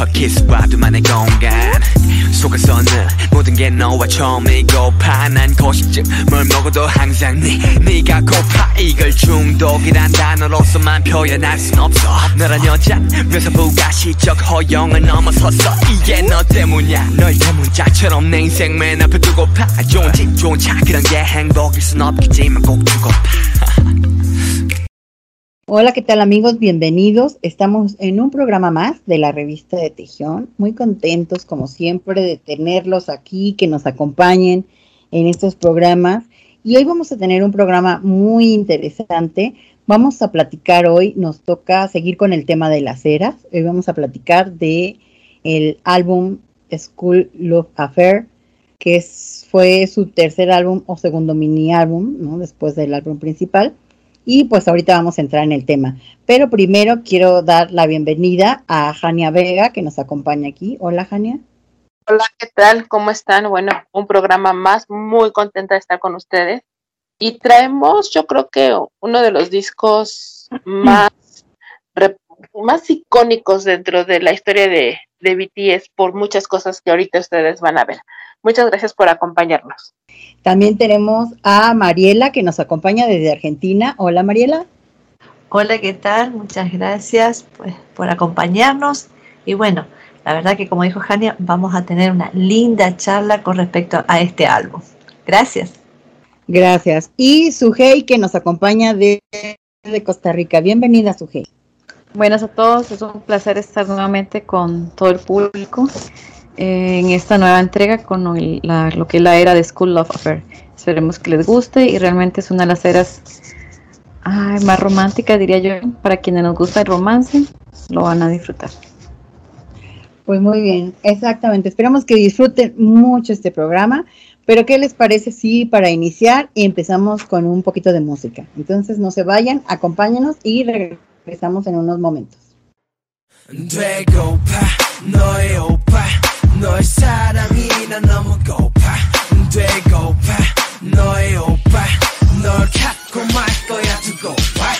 첫 키스와 둘만의 공간. 속에서는 모든 게 너와 처음이고파 난 고식증 뭘 먹어도 항상 네 네가 고파. 이걸 중독이란 단어로서만 표현할 순 없어. 너란 여자 묘사부가 시적 허용을 넘어섰어. 이게 너 때문이야. 널 대문짝처럼 내 인생 맨 앞에 두고 파. 좋은 집 좋은 차. 그런 게 행복일 순 없겠지만 꼭 두고 파 Hola, ¿qué tal amigos? Bienvenidos. Estamos en un programa más de la revista de Tejión. Muy contentos, como siempre, de tenerlos aquí, que nos acompañen en estos programas. Y hoy vamos a tener un programa muy interesante. Vamos a platicar hoy, nos toca seguir con el tema de las eras. Hoy vamos a platicar de el álbum School Love Affair, que fue su tercer álbum o segundo mini álbum, ¿no? Después del álbum principal. Y pues ahorita vamos a entrar en el tema. Pero primero quiero dar la bienvenida a Jania Vega, que nos acompaña aquí. Hola, Jania. Hola, ¿qué tal? ¿Cómo están? Bueno, un programa más, muy contenta de estar con ustedes. Y traemos, yo creo que uno de los discos más, más icónicos dentro de la historia de, de BTS por muchas cosas que ahorita ustedes van a ver. Muchas gracias por acompañarnos. También tenemos a Mariela que nos acompaña desde Argentina. Hola Mariela. Hola, ¿qué tal? Muchas gracias pues, por acompañarnos. Y bueno, la verdad que como dijo Jania, vamos a tener una linda charla con respecto a este álbum. Gracias. Gracias. Y Sujei que nos acompaña de, de Costa Rica. Bienvenida, Sujei. Buenas a todos, es un placer estar nuevamente con todo el público en esta nueva entrega con el, la, lo que es la era de School Love Affair. Esperemos que les guste y realmente es una de las eras ay, más románticas, diría yo. Para quienes nos gusta el romance, lo van a disfrutar. Pues muy bien, exactamente. Esperamos que disfruten mucho este programa. Pero ¿qué les parece si para iniciar empezamos con un poquito de música? Entonces no se vayan, acompáñenos y regresamos en unos momentos. 너의 사랑이 난 너무 고파. 되고파. 너의 오빠. 널 갖고 말 거야 두고 봐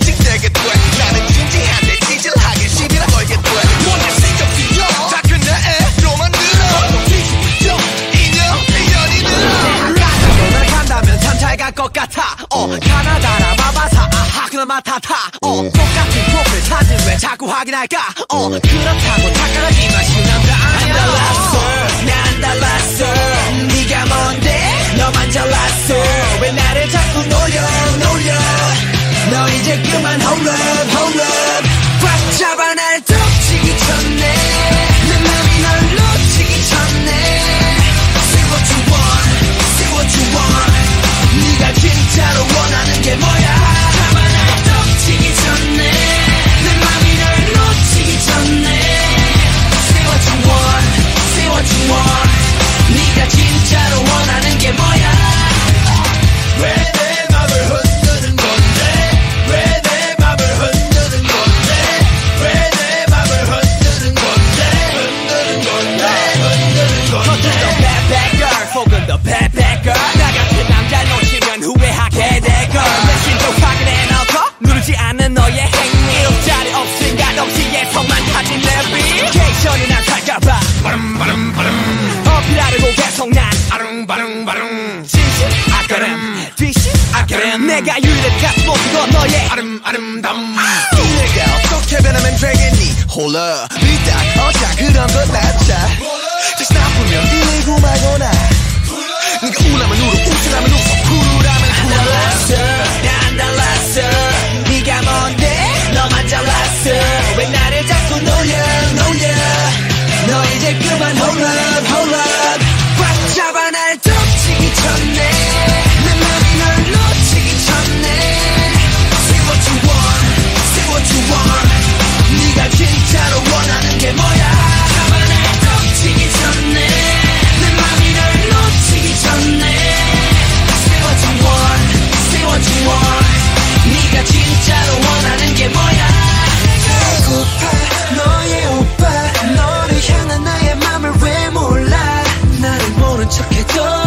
징징대게 돼. 나는 진지한데 찌질하게 시비를 걸게 돼. 뭔가 신경쓰여 다 그날로 만들어. 뒤집죠 인형 인연이 늘어. 날 간다면 참잘갈것 같아. 어 가나다라 마바사 아하 그날 맡아타 어 똑같은 프로필 사진 왜 자꾸 확인할까? 어 그렇다고 착각하지만 쉬운 남자 아니야 난 달랐어. 네가 뭔데? 너만 잘났어 just give me ho love ho love 아름다움. 내가 어떻게 변하면 되겠니? 홀라 삐딱 어짜 그런 건 낫자 다시 나쁘면 이리고 말거나. 네가 우나면 울어 웃으라면 웃어. 부르라면 쿨하라 더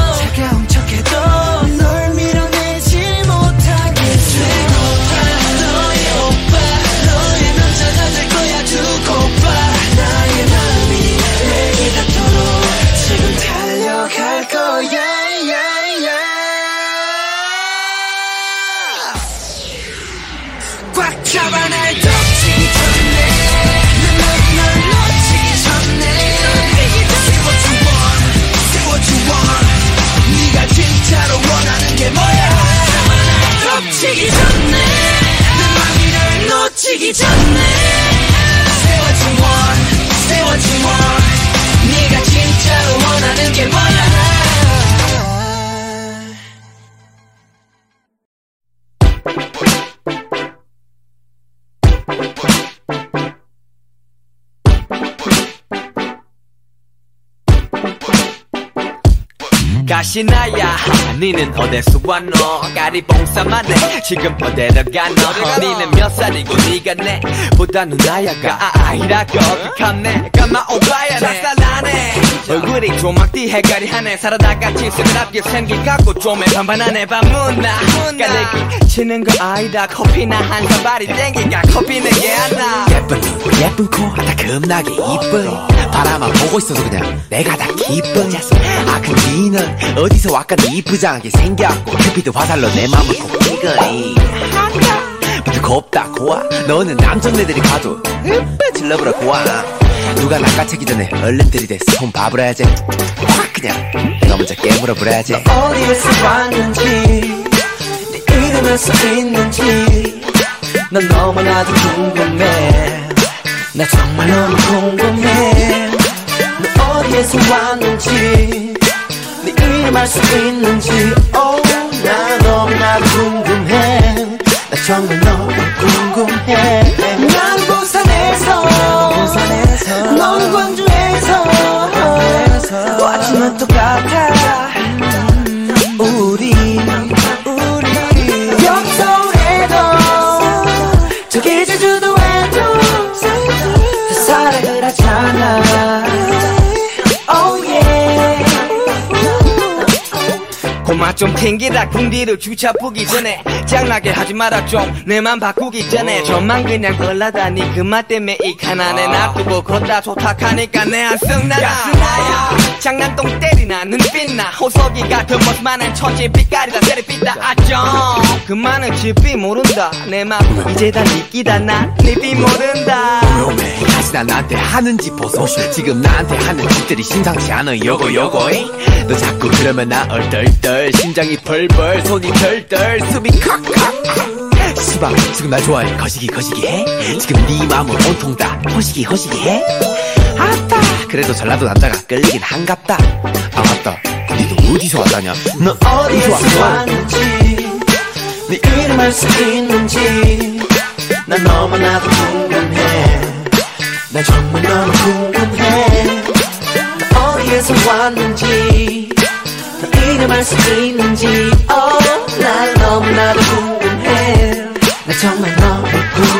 니는 어디서 왔노 까리 봉사만해. 지금 어디로 가노 니는 몇 살이고 니가 내 보다 누나야가. 아이라고. 어떡하네 까마 오바야네. 쌀쌀하네. 얼굴이 조막띠 해가리 하네. 살아다가 치스그랍게 생긴 갖고 좀에 반반하네. 반문나. 까내기 치는 거 아니다. 커피나 한 사발이 땡기가 커피는 게안나 예쁜 눈 예쁜 코다 겁나게 이뻐 바라만 보고 있어서 그냥 내가 다 기뻐 아 근데 니는 어디서 왔건 이쁘장하게 생겼고 큐피드 화살로 내 맘을 꼭 찌거리. 근데 곱다 고와 너는 남정네들이 가도 으빠 질러버려 고와 누가 낚아채기 전에 얼른 들이대 손 봐버려야지. 확 그냥 내가 먼저 깨물어 버려야지. 어디에서 왔는지 네 이름을 써있는지. 난 너무나도 궁금해 나 정말 너무 궁금해. 너 어디에서 왔는지 네 이름 알 수 있는지. Oh, 나 너무나도 궁금해. 나 정말 너무 궁금해. 난 부산에서 너는 광주에서. 하지만 똑같아 고마 좀 튕기라 궁디를 주차 푸기 전에. 짱나게 하지 마라 좀. 내맘 바꾸기 전에. 저만 그냥 걸라다니 그말 때문에 이 가난에 놔두고 걷다 좋다하니까 내 안성 나라 장난똥 때리나 눈빛나. 호석이 같은 모습만한 천지 빛깔이다 세리빛다. 아정 그만은 집이 모른다. 내맘 이제 다 니끼다 난니비 모른다 요매 다시 나 나한테 하는지 보소. 지금 나한테 하는 짓들이 심상치 않아 요거 요거 이? 너 자꾸 그러면 나 얼떨떨 심장이 벌벌 손이 덜덜 숨이 칵칵 시방 지금 날 좋아해 거시기 거시기 해? 지금 네 마음은 온통 다 허시기 허시기 해? 아따 그래도 전라도 남자가 끌리긴 한갑다. 아 맞다. 너 어디서 왔다냐? 너 어디에서 왔는지 네 이름 알 수 있는지. 난 너무나도 궁금해 난 정말 너무 궁금해. 너 어디에서 왔는지 너 이름 알 수 있는지. Oh, 난 너무나도 궁금해. 난 정말 너무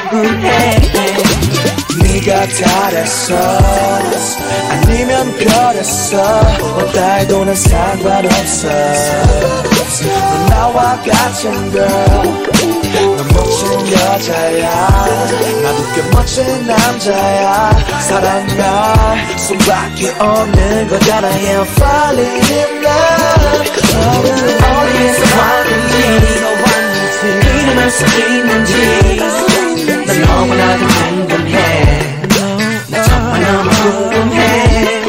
궁금해. 네가 달했어. 아니면 별했어. 어디도 난 상관없어. 넌 나와 같은 girl 여자야. 나도 꽤 멋진 남자야. 사랑할 수밖에 없는 거잖아. Yeah I'm falling in love. 어디에서 왔는지 이름 알수 있는지. 난 너무나도 궁금해. 나 정말 너무 궁금해.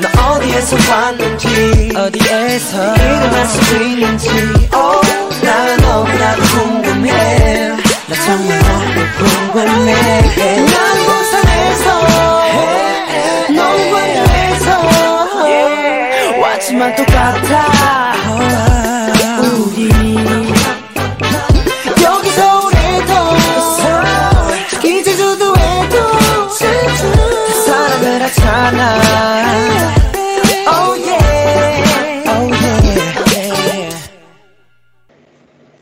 너 어디에서 왔는지 어디에서? 이름 알수 있는지. oh, 나 너무나도 궁금해 나 정말 너무 궁금해. 난 부산에서. 넌 광주에서. 왔지만 똑같아. 우리 여기 서울에도 이 제주도에도 다 사랑을 하잖아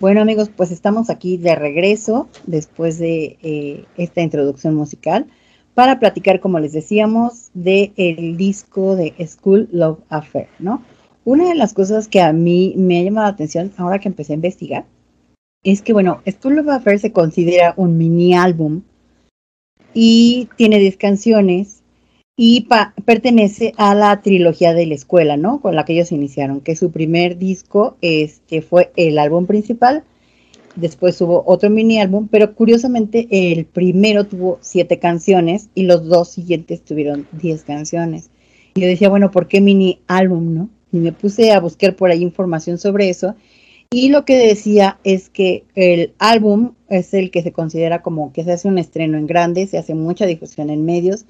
Bueno amigos, pues estamos aquí de regreso después de eh, esta introducción musical para platicar, como les decíamos, de el disco de School Love Affair, ¿no? Una de las cosas que a mí me ha llamado la atención ahora que empecé a investigar es que, bueno, School Love Affair se considera un mini álbum y tiene 10 canciones y pa- pertenece a la trilogía de la escuela, ¿no? Con la que ellos iniciaron, que su primer disco este, fue el álbum principal, después hubo otro mini álbum, pero curiosamente el primero tuvo siete canciones y los dos siguientes tuvieron diez canciones. Y yo decía, bueno, ¿por qué mini álbum, no? Y me puse a buscar por ahí información sobre eso y lo que decía es que el álbum es el que se considera como que se hace un estreno en grande, se hace mucha difusión en medios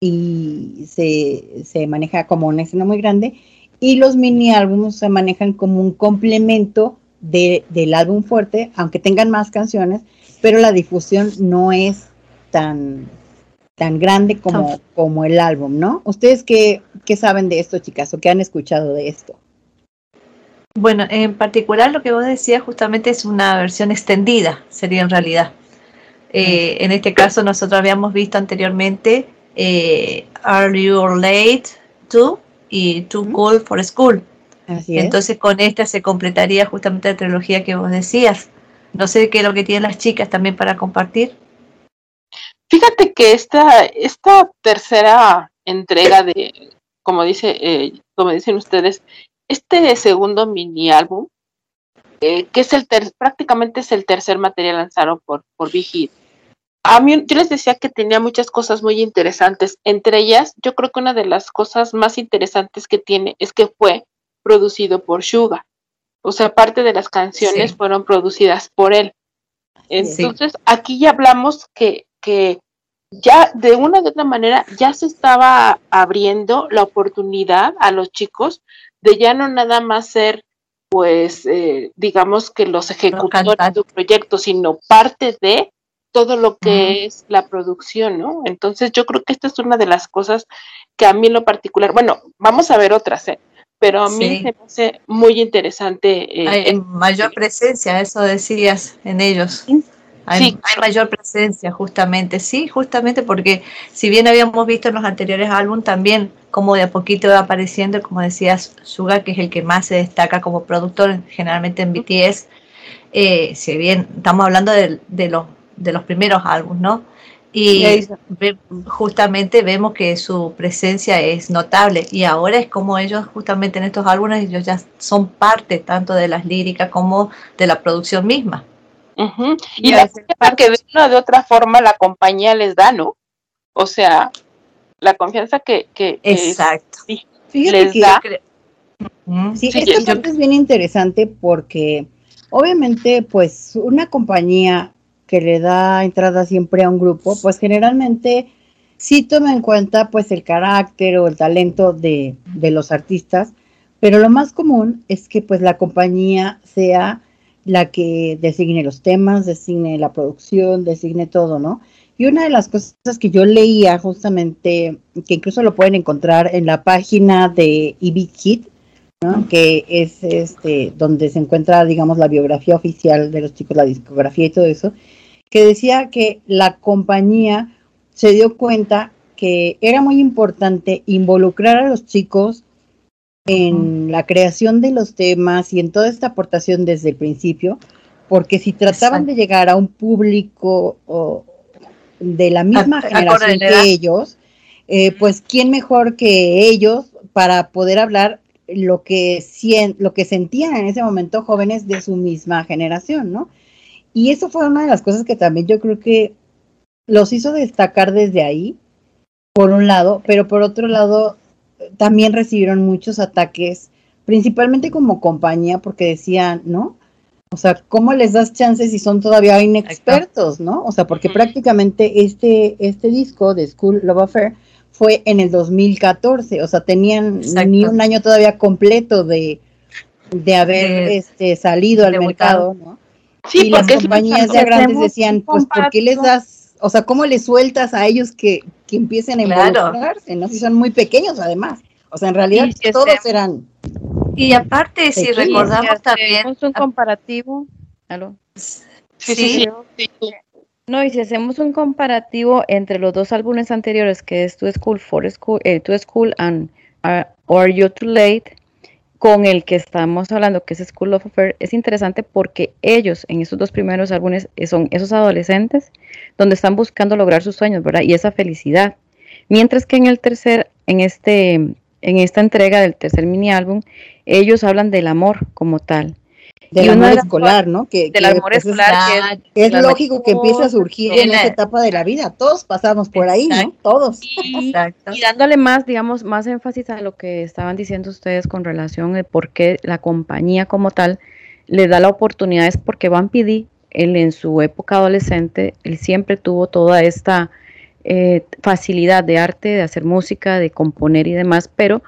y se, se maneja como un estreno muy grande. Y los mini álbumes se manejan como un complemento de, del álbum fuerte, aunque tengan más canciones, pero la difusión no es tan, tan grande como, como el álbum, ¿no? ¿Ustedes qué, qué saben de esto, chicas, o qué han escuchado de esto? Bueno, en particular lo que vos decías justamente es una versión extendida, sería en realidad. Eh, en este caso nosotros habíamos visto anteriormente eh, Are You Late To y Too Cool for School. Así es. Entonces con esta se completaría justamente la trilogía que vos decías. No sé qué es lo que tienen las chicas también para compartir. Fíjate que esta, esta tercera entrega de, como dice, eh, como dicen ustedes, este segundo mini álbum, eh, que es el ter- prácticamente es el tercer material lanzado por, por Big Hit. A mí, yo les decía que tenía muchas cosas muy interesantes. Entre ellas, yo creo que una de las cosas más interesantes que tiene es que fue producido por Suga. O sea, parte de las canciones Sí. fueron producidas por él. es. Entonces, aquí ya hablamos que, que ya de una u otra manera ya se estaba abriendo la oportunidad a los chicos de ya no nada más ser, pues, eh, digamos que los ejecutores de un proyecto, sino parte de todo lo que es la producción, ¿no? Entonces, yo creo que esta es una de las cosas que a mí en lo particular, bueno, vamos a ver otras, ¿eh? Pero a mí Sí. me hace muy interesante. eh, Hay el- mayor presencia, eso decías en ellos. Hay, Sí. hay mayor presencia, justamente, sí, justamente porque si bien habíamos visto en los anteriores álbumes también como de a poquito va apareciendo, como decías, Suga, que es el que más se destaca como productor, generalmente en BTS, eh, si bien estamos hablando de, de los, de los primeros álbumes, ¿no? Y ve- justamente vemos que su presencia es notable y ahora es como ellos justamente en estos álbumes ellos ya son parte tanto de las líricas como de la producción misma. Ujú. Y Y la confianza que de una o de otra forma la compañía les da, ¿no? O sea, la confianza que, que, que Exacto. Fíjate les que da. Sí, Sí, esta yo- parte es bien interesante porque obviamente pues una compañía que le da entrada siempre a un grupo, pues generalmente sí toma en cuenta pues el carácter o el talento de, de los artistas, pero lo más común es que pues la compañía sea la que designe los temas, designe la producción, designe todo, ¿no? Y una de las cosas que yo leía justamente, que incluso lo pueden encontrar en la página de EB Kid, ¿no? que es este donde se encuentra, digamos, la biografía oficial de los chicos, la discografía y todo eso, que decía que la compañía se dio cuenta que era muy importante involucrar a los chicos en la creación de los temas y en toda esta aportación desde el principio, porque si trataban Exacto. de llegar a un público o, de la misma generación a que ellos, eh, pues quién mejor que ellos para poder hablar lo que, lo que sentían en ese momento jóvenes de su misma generación, ¿no? Y eso fue una de las cosas que también yo creo que los hizo destacar desde ahí, por un lado, pero por otro lado también recibieron muchos ataques, principalmente como compañía, porque decían, ¿no? O sea, ¿cómo les das chances si son todavía inexpertos, no? O sea, porque prácticamente este, este disco de School Love Affair fue en el 2014, o sea, tenían Exacto. ni un año todavía completo de, de haber De- este, salido al debutado. mercado, ¿no? Sí, y las porque muy compañías ya grandes decían, pues, ¿por qué les das, o sea, cómo les sueltas a ellos que, que empiecen a Claro. involucrarse, ¿no? Si son muy pequeños, además. O sea, en realidad todos hacemos- eran. Y aparte, si Sí, recordamos si también, hacemos un comparativo, ¿aló? Sí, sí, sí, sí, sí, sí. No, y si hacemos un comparativo entre los dos álbumes anteriores, que es To School, For School, eh, To School and uh, Are You Too Late, con el que estamos hablando, que es School of Affair, es interesante porque ellos en esos dos primeros álbumes eh, son esos adolescentes donde están buscando lograr sus sueños, ¿verdad? Y esa felicidad. Mientras que en el tercer, en este, en esta entrega del tercer mini álbum, ellos hablan del amor como tal. Del amor de escolar, ¿no? Que, Del que, amor pues, es- escolar, que es, lógico que empiece a surgir en esa etapa de la vida. Todos pasamos por ahí, ¿no? Todos. y, Exacto. y dándole más, digamos, más énfasis a lo que estaban diciendo ustedes con relación a por qué la compañía como tal le da la oportunidad, es porque Van PD, él en su época adolescente, él siempre tuvo toda esta eh, facilidad de arte, de hacer música, de componer y demás, pero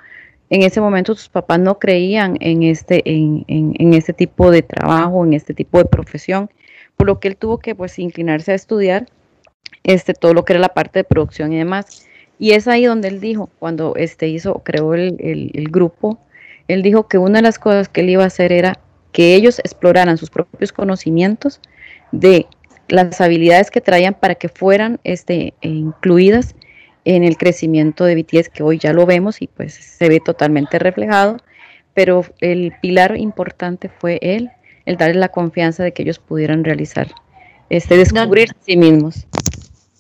en ese momento sus papás no creían en este, en, en, este tipo de trabajo, en este tipo de profesión, por lo que él tuvo que pues inclinarse a estudiar este, todo lo que era la parte de producción y demás. Y es ahí donde él dijo, cuando este hizo, creó el, el- el grupo, él dijo que una de las cosas que él iba a hacer era que ellos exploraran sus propios conocimientos de las habilidades que traían para que fueran este, incluidas en el crecimiento de BTS, que hoy ya lo vemos y pues se ve totalmente reflejado, pero el pilar importante fue él, el darles la confianza de que ellos pudieran realizar, este, descubrir sí mismos.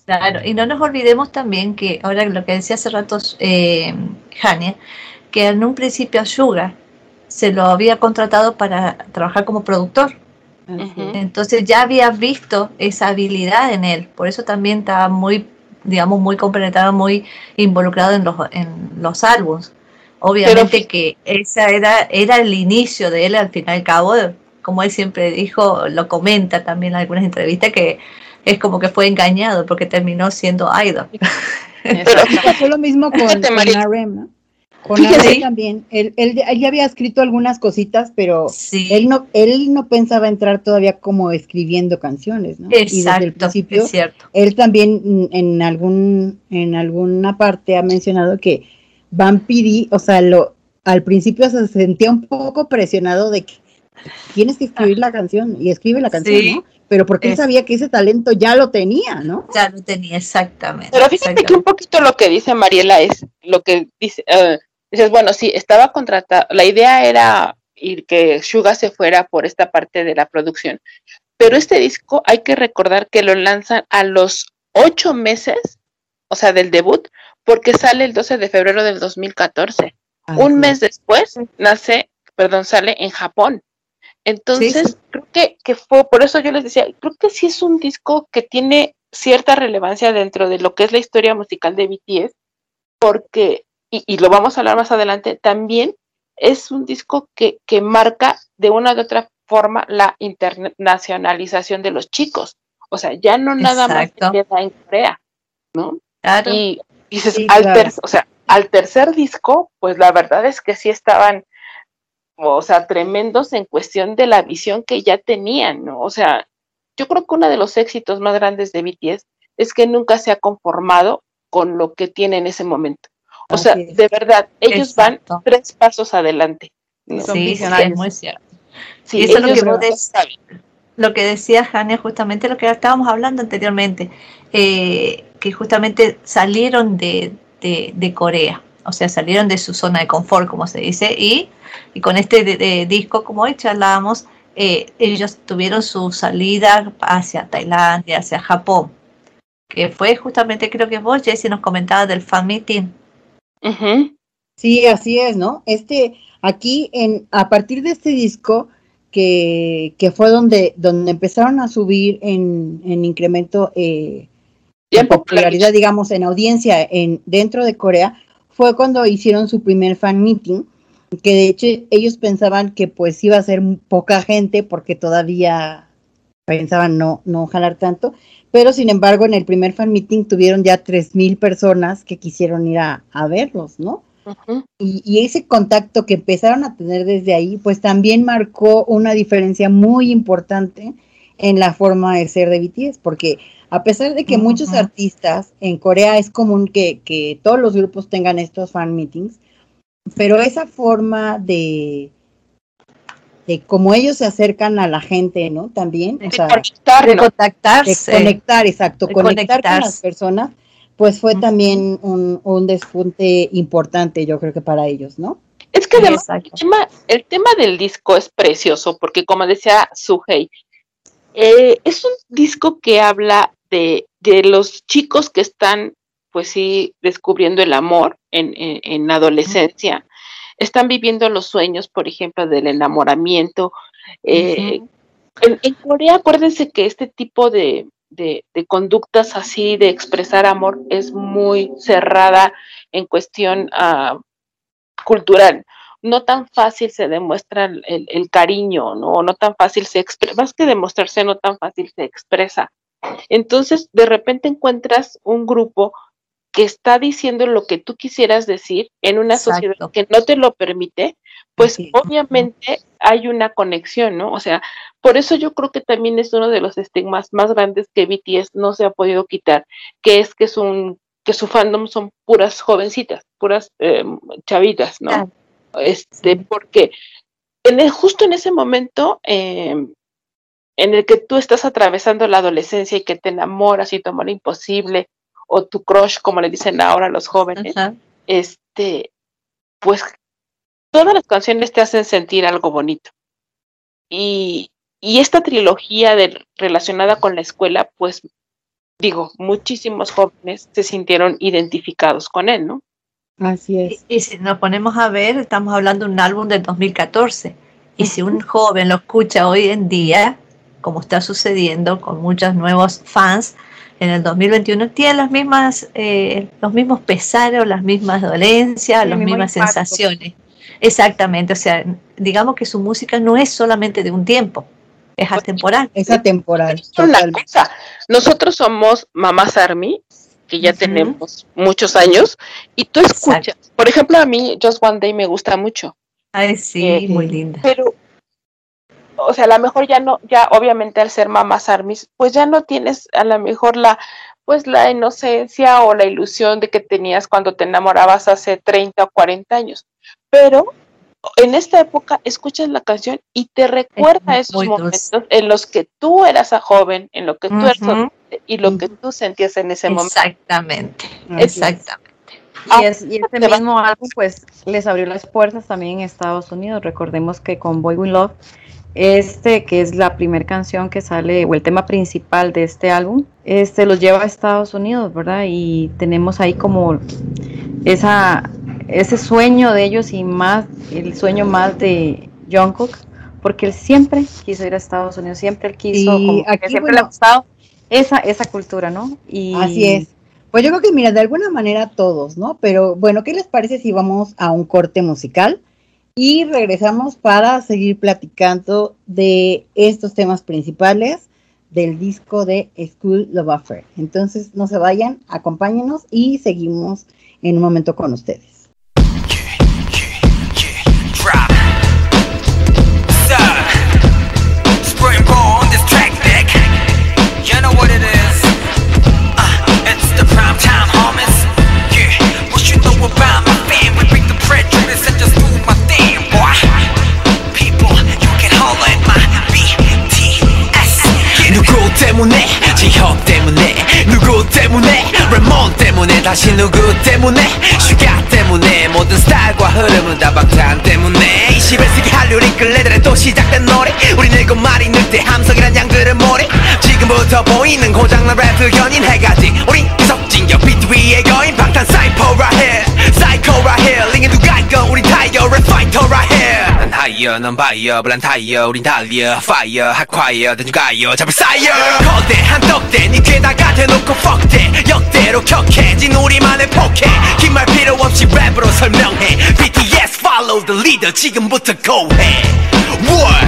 Claro, y no nos olvidemos también que, ahora lo que decía hace rato eh, Jania, que en un principio a se lo había contratado para trabajar como productor. Entonces ya había visto esa habilidad en él, por eso también estaba muy, digamos, muy complementado, muy involucrado en los, en los álbumes. Obviamente que esa era, era el inicio de él, al fin y al cabo, como él siempre dijo, lo comenta también en algunas entrevistas, que es como que fue engañado porque terminó siendo idol. Pero fue lo mismo con, con ¿no? Con Arem también. Él, él, ya había escrito algunas cositas, pero él no él no pensaba entrar todavía como escribiendo canciones, ¿no? Exacto, y desde el principio, es cierto. Él también en algún en alguna parte ha mencionado que Vampiri, o sea, lo al principio se sentía un poco presionado de que tienes que escribir la canción y escribe la canción, ¿no? Pero porque él sabía que ese talento ya lo tenía, ¿no? Ya lo tenía, exactamente. Pero fíjate que un poquito lo que dice Mariela es lo que dice, uh, dices, bueno, sí, estaba contratado, la idea era ir que Suga se fuera por esta parte de la producción, pero este disco hay que recordar que lo lanzan a los ocho meses, o sea, del debut, porque sale el 12 de febrero del 2014. Un mes después nace, perdón, sale en Japón. Entonces, creo que, que fue, por eso yo les decía, creo que sí es un disco que tiene cierta relevancia dentro de lo que es la historia musical de BTS, porque, y, y lo vamos a hablar más adelante, también es un disco que, que marca de una u otra forma la internacionalización de los chicos. O sea, ya no nada más queda en Corea, ¿no? Y dices, al o sea, al tercer disco, pues la verdad es que sí estaban o sea, tremendos en cuestión de la visión que ya tenían, ¿no? O sea, yo creo que uno de los éxitos más grandes de BTS es que nunca se ha conformado con lo que tiene en ese momento. O sea, de verdad, ellos van tres pasos adelante. Sí, es muy cierto. Sí, eso es lo que vos lo que decía Jania, justamente lo que estábamos hablando anteriormente, eh, que justamente salieron de, de Corea, o sea, salieron de su zona de confort, como se dice, y y con este disco, como hoy charlábamos, eh, ellos tuvieron su salida hacia Tailandia, hacia Japón, que fue justamente, creo que vos, Jessy, nos comentabas del fan meeting. Sí, así es, ¿no? Este, aquí, en, a partir de este disco, que, que fue donde, donde empezaron a subir en, en incremento eh, en popularidad, digamos, en audiencia en, dentro de Corea, fue cuando hicieron su primer fan meeting que de hecho ellos pensaban que pues iba a ser poca gente porque todavía pensaban no, no jalar tanto, pero sin embargo en el primer fan meeting tuvieron ya tres mil personas que quisieron ir a, verlos, ¿no? y, y, ese contacto que empezaron a tener desde ahí, pues también marcó una diferencia muy importante en la forma de ser de BTS, porque a pesar de que muchos artistas en Corea es común que, que todos los grupos tengan estos fan meetings, pero esa forma de, de cómo ellos se acercan a la gente, ¿no? También, o sea, de contactarse. De conectar, exacto, conectar con las personas, pues fue también un, un despunte importante, yo creo que para ellos, ¿no? Es que además el tema, el tema, del disco es precioso, porque como decía Suhei, eh, es un disco que habla de, de los chicos que están pues sí, descubriendo el amor en, en, adolescencia. Están viviendo los sueños, por ejemplo, del enamoramiento. Eh, en, Corea, acuérdense que este tipo de, de, conductas así, de expresar amor, es muy cerrada en cuestión uh, cultural. No tan fácil se demuestra el, el, cariño, ¿no? No tan fácil se expresa, más que demostrarse, no tan fácil se expresa. Entonces, de repente encuentras un grupo que está diciendo lo que tú quisieras decir en una sociedad que no te lo permite, pues obviamente hay una conexión, ¿no? O sea, por eso yo creo que también es uno de los estigmas más grandes que BTS no se ha podido quitar, que es que es un que su fandom son puras jovencitas, puras eh, chavitas, ¿no? Este, porque en el- justo en ese momento eh, en el que tú estás atravesando la adolescencia y que te enamoras y tu amor imposible, o tu crush, como le dicen ahora los jóvenes, Ajá. este, pues todas las canciones te hacen sentir algo bonito. Y, y esta trilogía de, relacionada con la escuela, pues digo, muchísimos jóvenes se sintieron identificados con él, ¿no? Así Y, es. y si nos ponemos a ver, estamos hablando de un álbum del 2014. Y si un joven lo escucha hoy en día, como está sucediendo con muchos nuevos fans, en el 2021 tiene las mismas, eh, los mismos pesares o las mismas dolencias, el las mismas impacto. sensaciones. Exactamente, o sea, digamos que su música no es solamente de un tiempo, es atemporal. Es atemporal. Es cosa. Nosotros somos Mamás Army, que ya tenemos muchos años, y tú escuchas, por ejemplo, a mí Just One Day me gusta mucho, Ay, sí, Eh, muy linda. pero, o sea, a lo mejor ya no, ya obviamente al ser Mamás Armies, pues ya no tienes a lo mejor la, pues la inocencia o la ilusión de que tenías cuando te enamorabas hace 30 o 40 años, pero en esta época escuchas la canción y te recuerda esos muy dulce. momentos en los que tú eras a joven, en lo que tú eras Ujú. adolescente y lo que tú sentías en ese momento. Exactamente, es. exactamente. Y, es, y este mismo álbum pues les abrió las puertas también en Estados Unidos. Recordemos que con Boy We Love, este que es la primera canción que sale o el tema principal de este álbum, este los lleva a Estados Unidos, ¿verdad? Y tenemos ahí como esa ese sueño de ellos y más el sueño más de Jungkook, porque él siempre quiso ir a Estados Unidos, siempre él quiso, Y como que siempre le ha gustado esa esa cultura, ¿no? Y Así es. Pues yo creo que, mira, de alguna manera todos, ¿no? Pero bueno, ¿qué les parece si vamos a un corte musical y regresamos para seguir platicando de estos temas principales del disco de School Love Affair? Entonces, no se vayan, acompáñenos y seguimos en un momento con ustedes. 때문에? 지혁 때문에. 누구 때문에? 레몬 때문에. 다시 누구 때문에? 슈가 때문에. 모든 스타일과 흐름은 다 방탄 때문에. 21세기 한류리 끌레들의 또 시작된 노래. 우리 늙고 말이 늑대 함성이란 양들의 모래. 지금부터 보이는 고장난 랩 연인 해가지. 우린 계속 진격 비트 위의 거인 방탄 사이퍼 right here. 사이코 right here. 링에 누가 있건 우린 타이어 랩 파이터 right here. 난 하이어 넌 바이어 블란 타이어 우린 달려 파이어 핫콰이어 대중 가요 잡을 사이어 거대한 떡대 니 귀에다가 대놓고 fuck that 역대로 격해진 우리만의 포켓 긴 말 필요 없이 랩으로 설명해 BTS follow the leader 지금부터 go 해 What?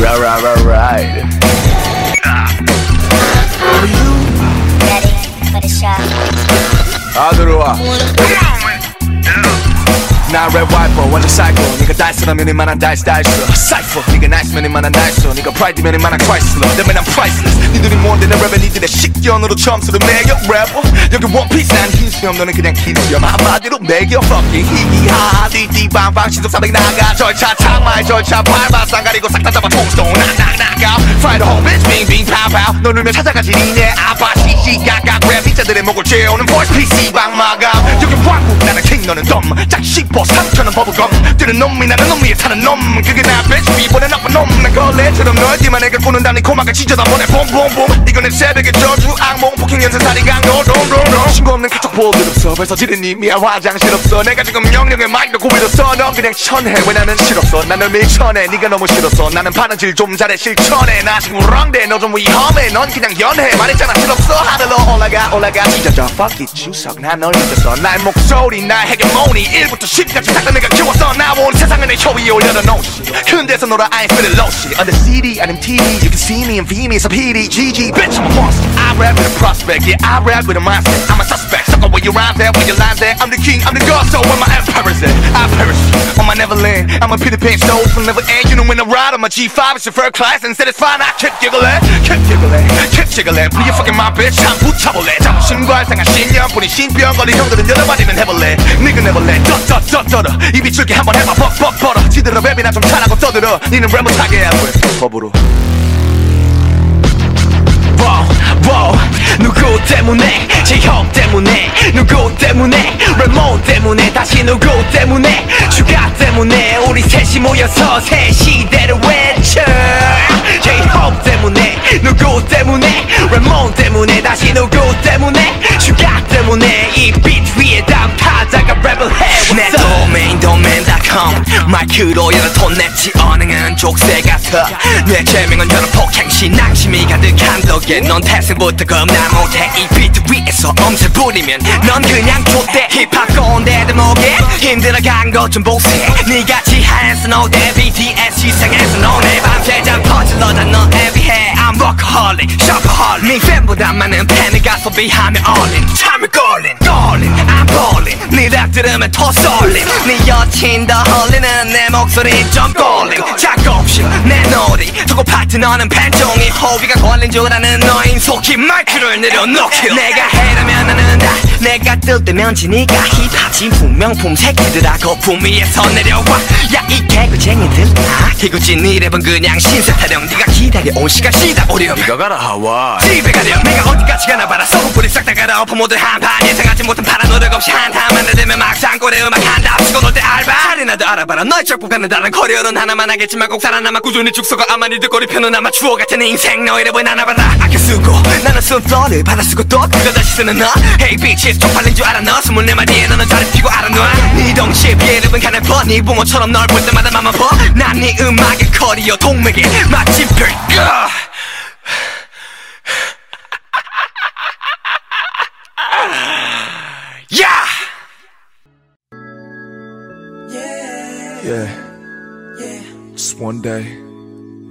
Right, right, right, right. Are you ready for the show? How do 나 랩 와이퍼 완전 사이코 네가 달스라면 이만한 달스 달스 사이퍼 네가 나이스면 이만한 나이스 네가 프라이드면 이만한 크라이슬러 내면 난 프라이슬러스 니들이 뭔데 내 랩에 니들의 식견으로 점수를 매겨. 래퍼 여기 원피스 난 흰수염 너는 그냥 흰수염 한마디로 매겨. Fucking 히히하. 띠띠방방 시속사백 나가. 절차 창마의 절차 밟아. 쌍가리고 싹 다 잡아. 통스톤 낙낙낙아 프라이드 홈 bitch. 빙빙 파우파우 넌 울면 찾아가지 니네. 아빠 시시각각 랩 피자들의 목을 채우는 voice PC 방 마감. 여기 왕국 나는 킹 너는 덤. 짝씹어 삼천원 버블검 뜨는 놈이 나는 놈 위에 타는 놈. 그게 나 bitch 비보내 나쁜 놈난 걸레처럼 널지만 내가 꾸는다 네 코막을 찢어다 보내. 봄봄봄. 이건 내 새벽의 저주 악몽. 폭행 연쇄 살인 강도. 동동동 신고 없는 카톡 볼일 없어. 벌써 지른 이미야 화장실 없어. 내가 지금 명령의 마이크로 고비로써 넌 그냥 천해. 왜냐면 싫었어? 나는 밀천해. 네가 너무 싫었어. 나는 바느질 좀 잘해. 실천해. 나 지금 랑데 너좀 위험해. 넌 그냥 연해. 말했잖아. 싫었어? 하늘로 올라가 올라가. 찢어져. Fuck it 주석 난널 잊었어. 나의 목소리 나의 헤게모니? 1부터 10 까지 싹다 내가 키웠어 나온 세상은 내 쇼 위에 올려놓은 큰 데서 놀아 I ain't feeling low shit On the CD 아님 TV You can see me in VME so PD GG Bitch I'm a monster I rap with a prospect Yeah I rap with a mindset I'm a suspect Sucker where you rhyme there Where you line there I'm the king I'm the god So where my empire's at I perish on my Neverland I'm a Peter Pan Stones will never end You know when I ride on my G5 It's your first class and said it's fine I keep giggling Keep giggling Keep jiggling Please fucking my bitch 참 붙여볼래 자부심과 상한 신념 뿐인 신병거리 형들은 여러 마디는 해볼래 니가 내볼래 쩌 쩌쩌쩌러 입이 줄게 한번 해봐. 뻑뻑 벌어. 지들어 랩이나 좀 잘하고 떠들어. 니는 랩 못하게 돼 법으로. wow. 누구 때문에? 제형 때문에? 누구 때문에? 레몬 때문에? 다시 누구 때문에? 주가 때문에? 우리 셋이 모여서 새 시대를 외쳐 제형 때문에 누구 때문에 레몬 때문에 다시 누구 때문에 주가 때문에 이 비트 위에 담타다가 랩을 해내 도메인 도메인.com 마이크로 여러 톤 냈지 언행은 족쇄 같아 내 제명은 여러 폭행시 낭심이 가득한 덕에 넌 태생부터 겁나 못해. 이 비트 위에서 엄살 부리면 넌 그냥 좆대. 힙합 꼰대 대목에 힘들어간 것좀 보세 니같이 한스 노대 BTS 시상에서 너네 밤새 잠 퍼질러다 넌 애비해 I'm workaholic, shopaholic. 네 팬보다 많은 팬이가 소비하며 all-in. 참을 걸린, 걸린, I'm ballin. 네랩 들으면 더 쏠림 네 여친 더 헐리는 내 목소리 좀 걸림 작업실 내 놀이. 두고 파트너는 팬종이 호비가 걸린 줄 아는 너인 속히 마이크를 내려놓기 내가 해라면 나는 다 내가 뜰 때면 지니까 힙합 진품명품 새끼들아 거품 위에서 내려와. 야 이 개구쟁이들. 아 개구진 니 랩은 그냥 신세 타령. 네가 기다려온 시간 시다 오렴. 이거 가라 하와 집에 가렴. 내가 어디까지 가나 봐라. 소금뿌리 싹다 갈아엎어 모두 한판 예상하지 못한 파란 노력 없이 한타만 내대면 막상 꼴에 음악 한다. 치고 놀 때 알바. 차리나도 알아봐라. 너의 적국가는 다른 커리어는 하나만 하겠지만 꼭 살아남아 꾸준히 죽서가 아마니 듣거리 펴는 아마 추억 같은 인생 너의 랩은 하나봐라. 아껴 쓰고 나는 쓴 플로를 받아 쓰고 또 그걸 다시 쓰는 너. Hey bitches 쪽팔린 줄 알아? 너 스물네 마디에 너는 다리 피고 알아놔 네 덩치에 비해 랩은 가늘퍼? 네 붕어처럼 널 볼 때마다 맘 아파? 난네 음악의 커리어 동맥에 마침표 으아. 야! Yeah. Just one day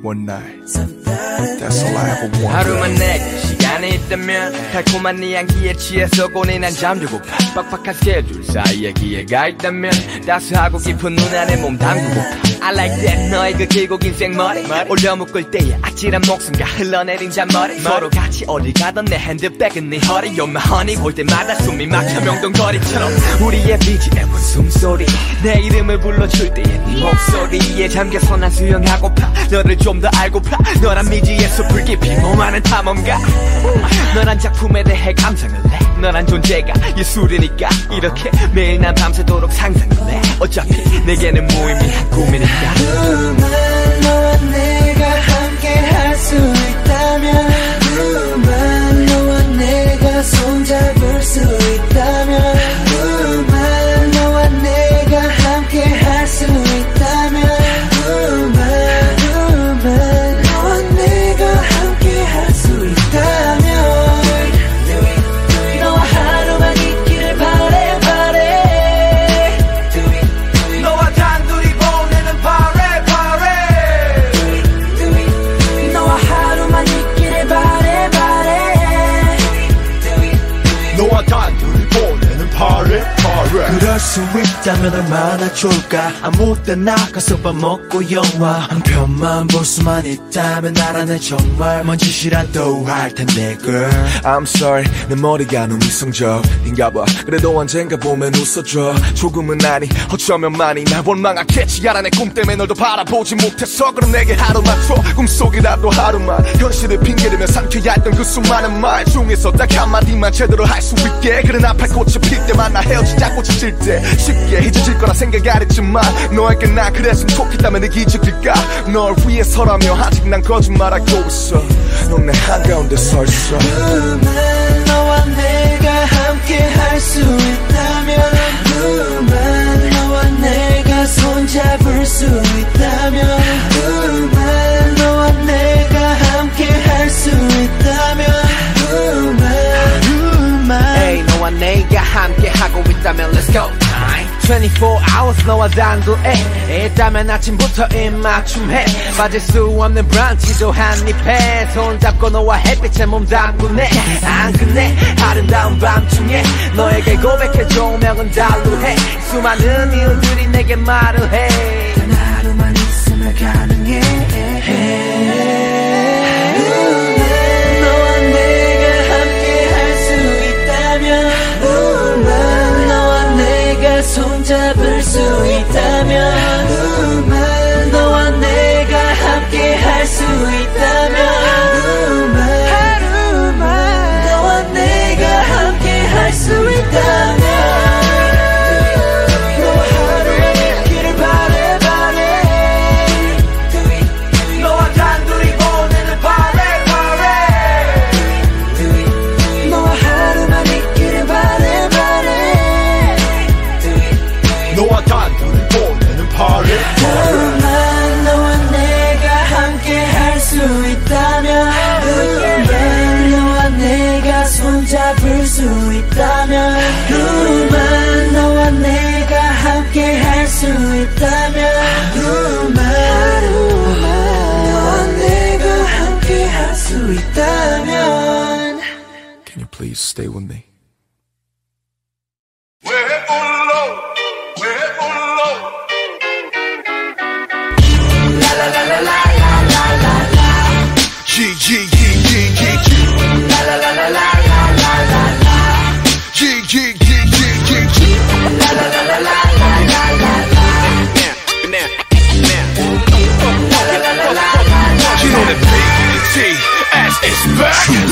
One night. That's all I ever wanted. 하루만 내게 시간이 있다면 달콤한 네 향기에 취해서 고뇌난 잠들고파 빡빡한 스케줄 사이에 기회가 있다면 따스하고 깊은 눈 안에 몸 담그고파 I like that 너의 그 길고 긴 생머리 올려 묶을 때의 아찔한 목숨과 흘러내린 잔머리 서로 같이 어딜 가던 내 핸드백은 네 허리 You're my honey 볼 때마다 숨이 막혀 명동거리처럼 우리의 BGM은 숨소리. 내 이름을 불러줄 때의 네 목소리에 잠겨서 난 수영하고파. 너를 좀더 알고 파 너란 미지의 숲을 깊이 몸하는 탐험가. 너란 작품에 대해 감상을 해. 너란 존재가 예술이니까 이렇게 매일 난 밤새도록 상상을 해. 어차피 내게는 무의미한 꿈이니까. 그만 너와 내가 함께 할 수 있다면 to it. 있다면 얼마나 좋을까 아무 때나 가서 밥 먹고 영화 한 편만 볼 수만 있다면 나라는 정말 먼 짓이라도 할 텐데 girl. I'm sorry 내 머리가 너무 이성적인가 봐. 그래도 언젠가 보면 웃어줘. 조금은 아니 어쩌면 많이 날 원망하겠지. 내꿈 때문에 널더 바라보지 못해서 그럼 내게 하루만 줘 꿈속이라도 하루만. 현실을 핑계대며 삼켜야 했던 그 수많은 말 중에서 딱 한마디만 제대로 할 수 있게. 그래 나팔 꽃이 필 때만 나 헤어지자 꽃이 질때 쉽게 잊어질 거라 생각 안 했지만 너에게 나 그랬으면 좋겠다면 내 기적일까? 널 위해서라며 아직 난 거짓말하고 있어. 넌 내 한가운데 서 있어. 그만 너와 내가 함께 할 수 있다면 그만 너와 내가 손잡을 수 있다면 그만 너와 내가 함께 할수 내가 함께 하고 있다면 Let's go hours 너와 단둘에 있다면 아침부터 입맞춤해. 빠질 수 없는 브런치도 한입해. 손잡고 너와 햇빛에 몸 담그네. 안 끝내 아름다운 밤중에 너에게 고백해 조명은 달루해. 수많은 이유들이 내게 말을 해. 단 하루만 있으면 가능 손잡을 수 있다면 너와 내가 함께 할 수 있다면 있다면 하루만 너와 내가 함께 할 수 있다면 하루만 너와 내가 함께 할 수 있다면 Can you please stay with me?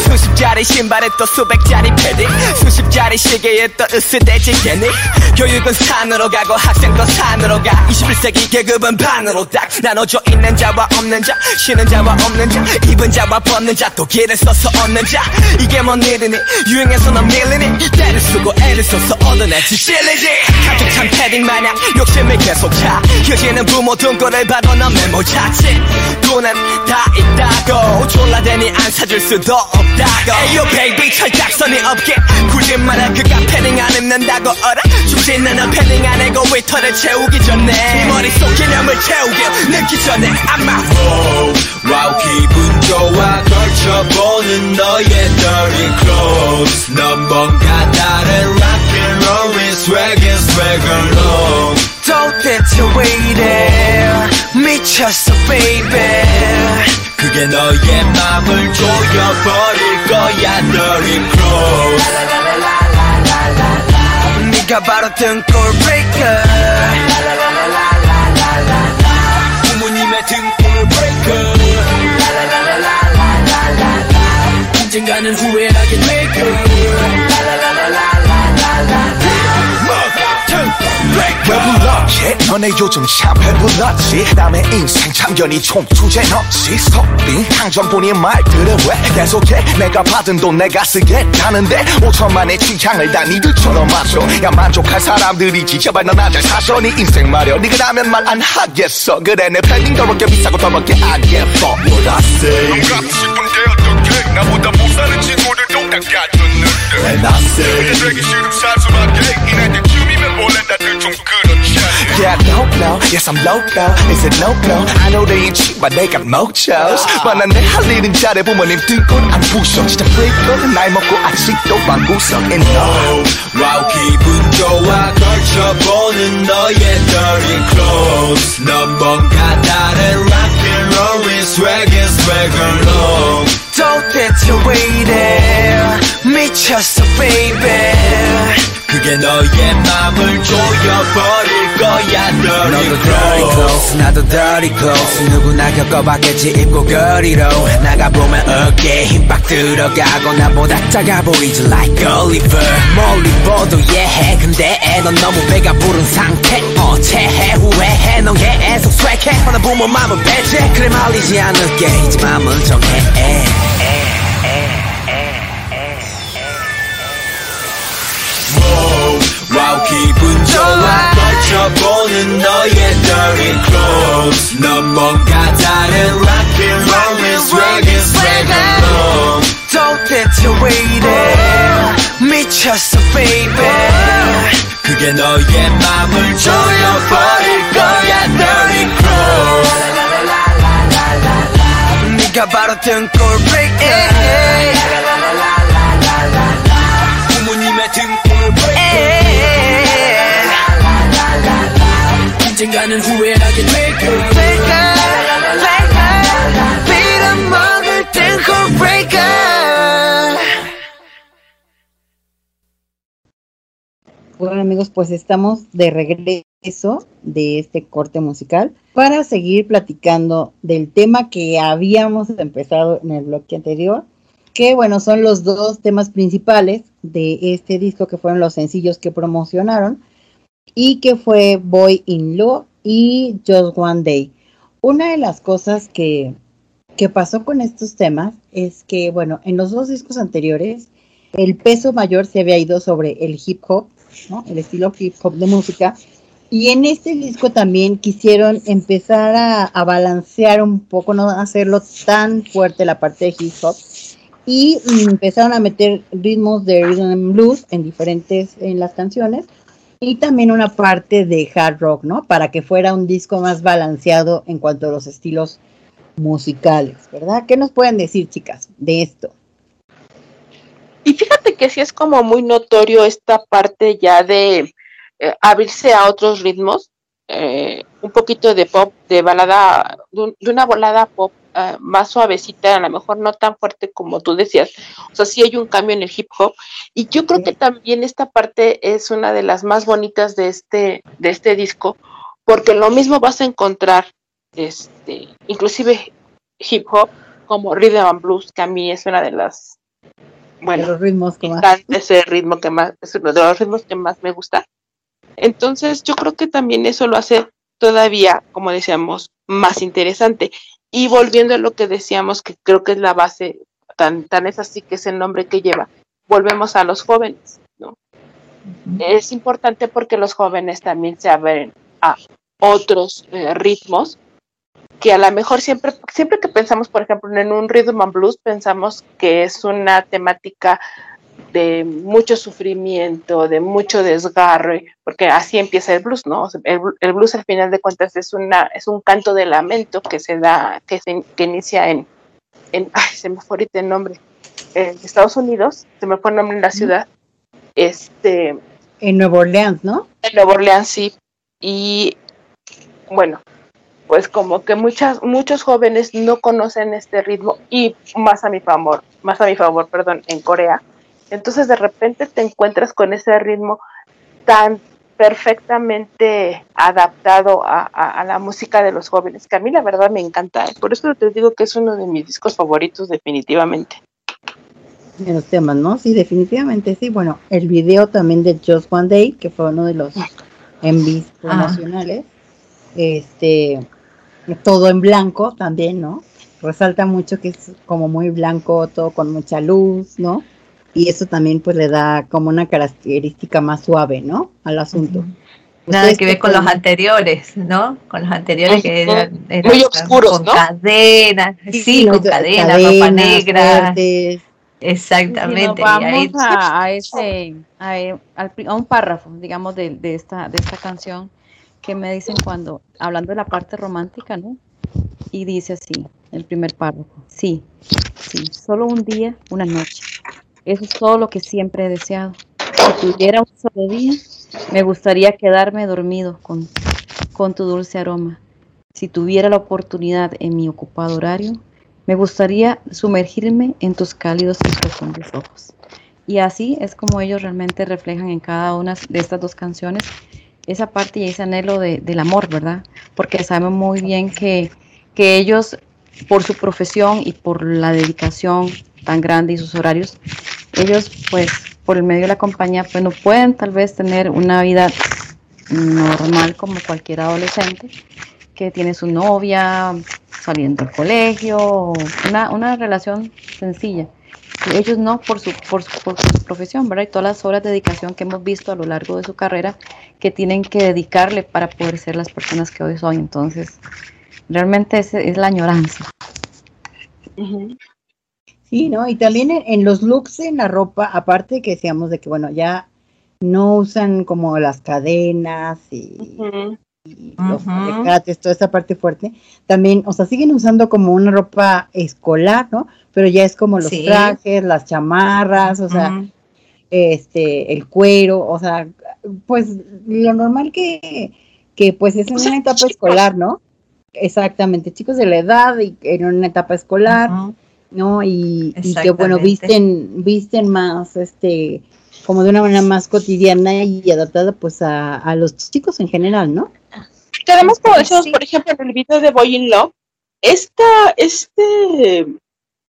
수십 짜리 신발에 또 수백 짜리 패딩. 수십 짜리 시계에 또 으스대지 괜히 교육은 산으로 가고 학생도 산으로 가. 21세기 계급은 반으로 딱 나눠져 있는 자와 없는 자 쉬는 자와 없는 자 입은 자와 벗는 자또 길을 써서 얻는 자. 이게 뭔 일이니? 유행해서 넌 밀리니? 때를 쓰고 애를 써서 얻어내 지실리지. 가족 참 패딩 마냥 욕심을 계속 차. 휴지는 부모 등골을 봐도 넌 메모 자칫 돈은 다 있다고. 졸라대니 안 사줄 수도 없다고. 에이요 베이비 철딱선이 없게. 굳이 말야 그가 패딩 안 입는다고 어라. 죽지는 넌 패딩 안 해고 위터를 채우기 전에. 네 머릿속 개념을 채우게 늦기 전에. 아마. 와우 기분 좋아 걸쳐보는 너의 dirty clothes. 넌 뭔가 다른 rock and roll swag and swagger long 도대체 왜 이래 미쳤어 baby. 그게 너의 맘을 조여버릴 거야 dirty clothes 네가 바로 등골 breaker 부모님의 등골 breaker 언젠가는 후회하게 될 거야 왜 불렀지? 너네 요즘 참 배불렀지? 남의 인생 참견이 총투제 넣지. 속빈 항정본인 말들은 왜 계속해? 내가 받은 돈 내가 쓰겠다는데 5천만의 취향을 다 니들처럼 맞춰. 야 만족할 사람들이지. 제발 넌 아잘 사셔 네 인생 말여 네가 나면 말 안 하겠어. 그래 내 팬딩 더럽게 비싸고 더럽게 안 예뻐. What I say? 넌 갖고 싶은데 어떡해? 나보다 못 사는 친구들도 다 갖췄는데. And I say? 근데 되기 싫음 사소하게. 이날 때쯤이면 원래 다들 좀 그렇지 Yeah, I don't know. Yes, I'm loco. Is it no no? I know they ain't cheap, but they got mochos. 만난 내할 일은 잘해 부모님 등골 안 부셔. 진짜 프리거든 나이 먹고 아직도 방구석 And no. 와우 기분 좋아 걸쳐보는 너의 dirty clothes 넌 뭔가 다른 rock and roll swag and swagger long 도대체 왜 이래 미쳤어 baby 그게 너의 맘을 조여버릴 거야 dirty clothes 나도 dirty clothes 누구나 겪어봤겠지 입고 거리로. 나가보면 어깨에 힘빡 들어가고 나보다 작아 보이지 like Oliver 멀리 보도 예해. 근데 넌 너무 배가 부른 상태. 어체해 후회해. 넌 계속 swag해 하나 부모 맘은 배제. 그래 말리지 않을게. 이제 맘은 정해. 와우 기분 좋아 걸쳐보는 너의 dirty clothes 넌 뭔가 다른 rock and roll swag and swagger long 도대체 왜 이래 미쳤어 baby 그게 이게 너의 맘을 조여버릴 거야 Dirty Crow 네가 바로 등골 breaker 부 언젠가는 후회하게 될 거야 Breaker Breaker 빌어먹을 등골 breaker Bueno amigos, pues estamos de regreso de este corte musical para seguir platicando del tema que habíamos empezado en el bloque anterior, que bueno, son los dos temas principales de este disco que fueron los sencillos que promocionaron y que fue Boy in Love y Just One Day. Una de las cosas que, que pasó con estos temas es que, bueno, en los dos discos anteriores el peso mayor se había ido sobre el hip hop el estilo hip hop de música. Y en este disco también quisieron empezar a, a, balancear un poco, no hacerlo tan fuerte la parte de hip hop. Y empezaron a meter ritmos de rhythm and blues en diferentes, en las canciones. Y también una parte de hard rock, ¿no? Para que fuera un disco más balanceado en cuanto a los estilos musicales, ¿verdad? ¿Qué nos pueden decir, chicas, de esto? Y fíjate que sí es como muy notorio esta parte ya de eh, abrirse a otros ritmos, eh, un poquito de pop, de balada, de, de una volada pop uh, más suavecita, a lo mejor no tan fuerte como tú decías. O sea, sí hay un cambio en el hip hop. Y yo creo que también esta parte es una de las más bonitas de este, de este disco, porque lo mismo vas a encontrar, este, inclusive hip hop, como rhythm and blues, que a mí es una de las bueno, los ritmos que más. ese ritmo que más, es uno de los ritmos que más me gusta. Entonces, yo creo que también eso lo hace todavía, como decíamos, más interesante. Y volviendo a lo que decíamos, que creo que es la base, tan, tan es así que es el nombre que lleva, volvemos a los jóvenes, ¿no? Es importante porque los jóvenes también se abren a otros eh, ritmos que a lo mejor siempre, siempre que pensamos, por ejemplo, en un rhythm and blues, pensamos que es una temática de mucho sufrimiento, de mucho desgarre, porque así empieza el blues, ¿no? El, el, blues al final de cuentas es una es un canto de lamento que se da, que se que inicia en, en ay, se me fue ahorita el nombre, en Estados Unidos, se me fue el nombre en la ciudad, este en Nueva Orleans, ¿no? En Nueva Orleans, sí. Y bueno, pues como que muchas, muchos jóvenes no conocen este ritmo y más a mi favor, más a mi favor, perdón, en Corea. Entonces de repente te encuentras con ese ritmo tan perfectamente adaptado a, a, a, la música de los jóvenes, que a mí la verdad me encanta. Por eso te digo que es uno de mis discos favoritos definitivamente. De los temas, ¿no? Sí, definitivamente sí. Bueno, el video también de Just One Day, que fue uno de los MVs promocionales. Ah. Este, todo en blanco también, ¿no? Resalta mucho que es como muy blanco, todo con mucha luz, ¿no? Y eso también pues le da como una característica más suave, ¿no? Al asunto. Uh -huh. Nada que ver con los anteriores, ¿no? Con los anteriores que eran, eran muy oscuros, con ¿no? cadenas, sí, sí con cadenas, cadena, ropa negra. Fuertes. Exactamente. Si nos vamos ahí... a, a, ese, a, a, un párrafo, digamos, de, de, esta, de esta canción, que me dicen cuando, hablando de la parte romántica, ¿no? Y dice así, el primer párrafo, sí, sí, solo un día, una noche. Eso es todo lo que siempre he deseado. Si tuviera un solo día, me gustaría quedarme dormido con, con tu dulce aroma. Si tuviera la oportunidad en mi ocupado horario, me gustaría sumergirme en tus cálidos y profundos ojos. Y así es como ellos realmente reflejan en cada una de estas dos canciones esa parte y ese anhelo de, del amor, ¿verdad? Porque sabemos muy bien que, que ellos, por su profesión y por la dedicación tan grande y sus horarios, ellos pues por el medio de la compañía pues no pueden tal vez tener una vida normal como cualquier adolescente que tiene su novia saliendo del colegio, una, una relación sencilla. Y ellos no por su, por, su, por su profesión, ¿verdad? Y todas las horas de dedicación que hemos visto a lo largo de su carrera que tienen que dedicarle para poder ser las personas que hoy son. Entonces, realmente es, es la añoranza. Uh. Sí, ¿no? Y también en, en, los looks en la ropa, aparte que decíamos de que, bueno, ya no usan como las cadenas y, los Ujú. alecates, toda esa parte fuerte. También, o sea, siguen usando como una ropa escolar, ¿no? Pero ya es como los Sí. trajes, las chamarras, o sea, este, el cuero, o sea, pues lo normal que, que pues es en O sea, una etapa chicos. escolar, ¿no? Exactamente, chicos de la edad y en una etapa escolar. ¿No? Y, y que bueno, visten, visten más, este, como de una manera más cotidiana y adaptada pues a, a los chicos en general, ¿no? Que además, como decíamos, Sí. por ejemplo, en el video de Boy in Love, esta, este,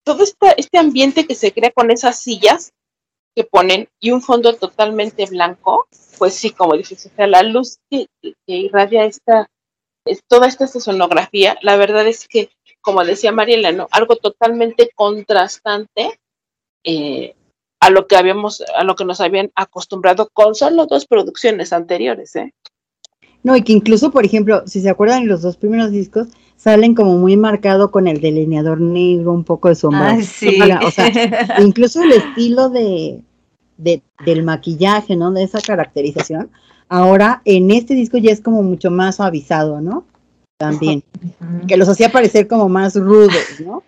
todo esta, este ambiente que se crea con esas sillas que ponen y un fondo totalmente blanco, pues sí, como dices, o sea, la luz que, que irradia esta, es- toda esta sonografía, la verdad es que, como decía Mariela, ¿no? Algo totalmente contrastante eh, a lo que habíamos, a lo que nos habían acostumbrado con solo dos producciones anteriores, ¿eh? No, y que incluso, por ejemplo, si se acuerdan, los dos primeros discos salen como muy marcado con el delineador negro, un poco de sombra. Ay, sí. O sea, incluso el estilo de, de- del maquillaje, ¿no? De esa caracterización. Ahora, en este disco ya es como mucho más suavizado, ¿no? También. Que los hacía parecer como más rudos, ¿no?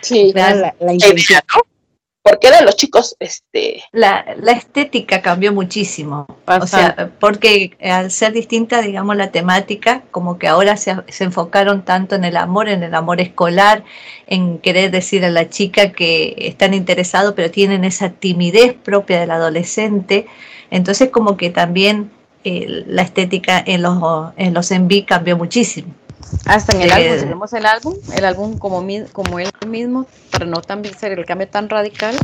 Sí, Era la, la intención. ¿no? Porque eran los chicos, este, La, la estética cambió muchísimo. O sea, porque al ser distinta, digamos, la temática, como que ahora se, se enfocaron tanto en el amor, en el amor escolar, en querer decir a la chica que están interesados, pero tienen esa timidez propia del adolescente. Entonces, como que también eh, la estética en los, en los enví cambió muchísimo. Hasta en el Eh, álbum, si vemos el álbum, el álbum como, mi- como él mismo, para no también ser el cambio tan radical,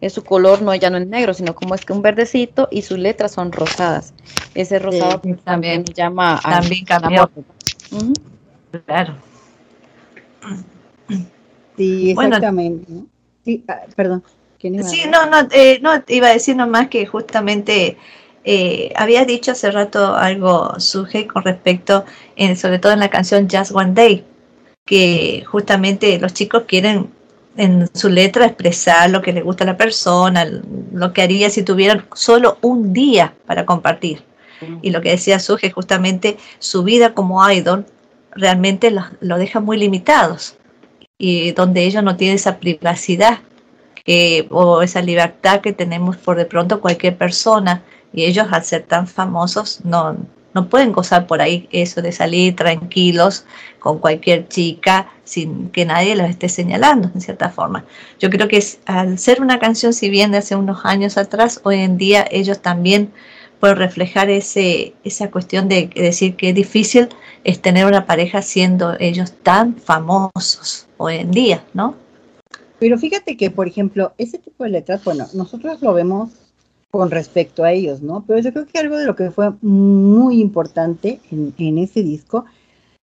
es su color no ya no es negro, sino como es que un verdecito y sus letras son rosadas. Ese rosado Sí, pues, también también. llama También cambió. amor. Ujú. Claro. Sí, Bueno. exactamente. ¿no? Sí, ah, perdón. ¿Quién iba a Sí, no, no, eh, no, iba a decir nomás que justamente eh, había dicho hace rato algo, Suje, con respecto, en- sobre todo en la canción Just One Day, que justamente los chicos quieren en su letra expresar lo que les gusta a la persona, lo que haría si tuvieran solo un día para compartir. Y lo que decía Suje, justamente su vida como idol realmente lo deja muy limitados y donde ellos no tienen esa privacidad que- o esa libertad que tenemos por de pronto cualquier persona y ellos al ser tan famosos no, no pueden gozar por ahí eso de salir tranquilos con cualquier chica sin que nadie los esté señalando en cierta forma. Yo creo que al ser una canción, si bien de hace unos años atrás, hoy en día ellos también pueden reflejar ese, esa cuestión de decir que es difícil es tener una pareja siendo ellos tan famosos hoy en día, ¿no? Pero fíjate que, por ejemplo, ese tipo de letras, bueno, nosotros lo vemos con respecto a ellos, ¿no? Pero yo creo que algo de lo que fue muy importante en, en ese disco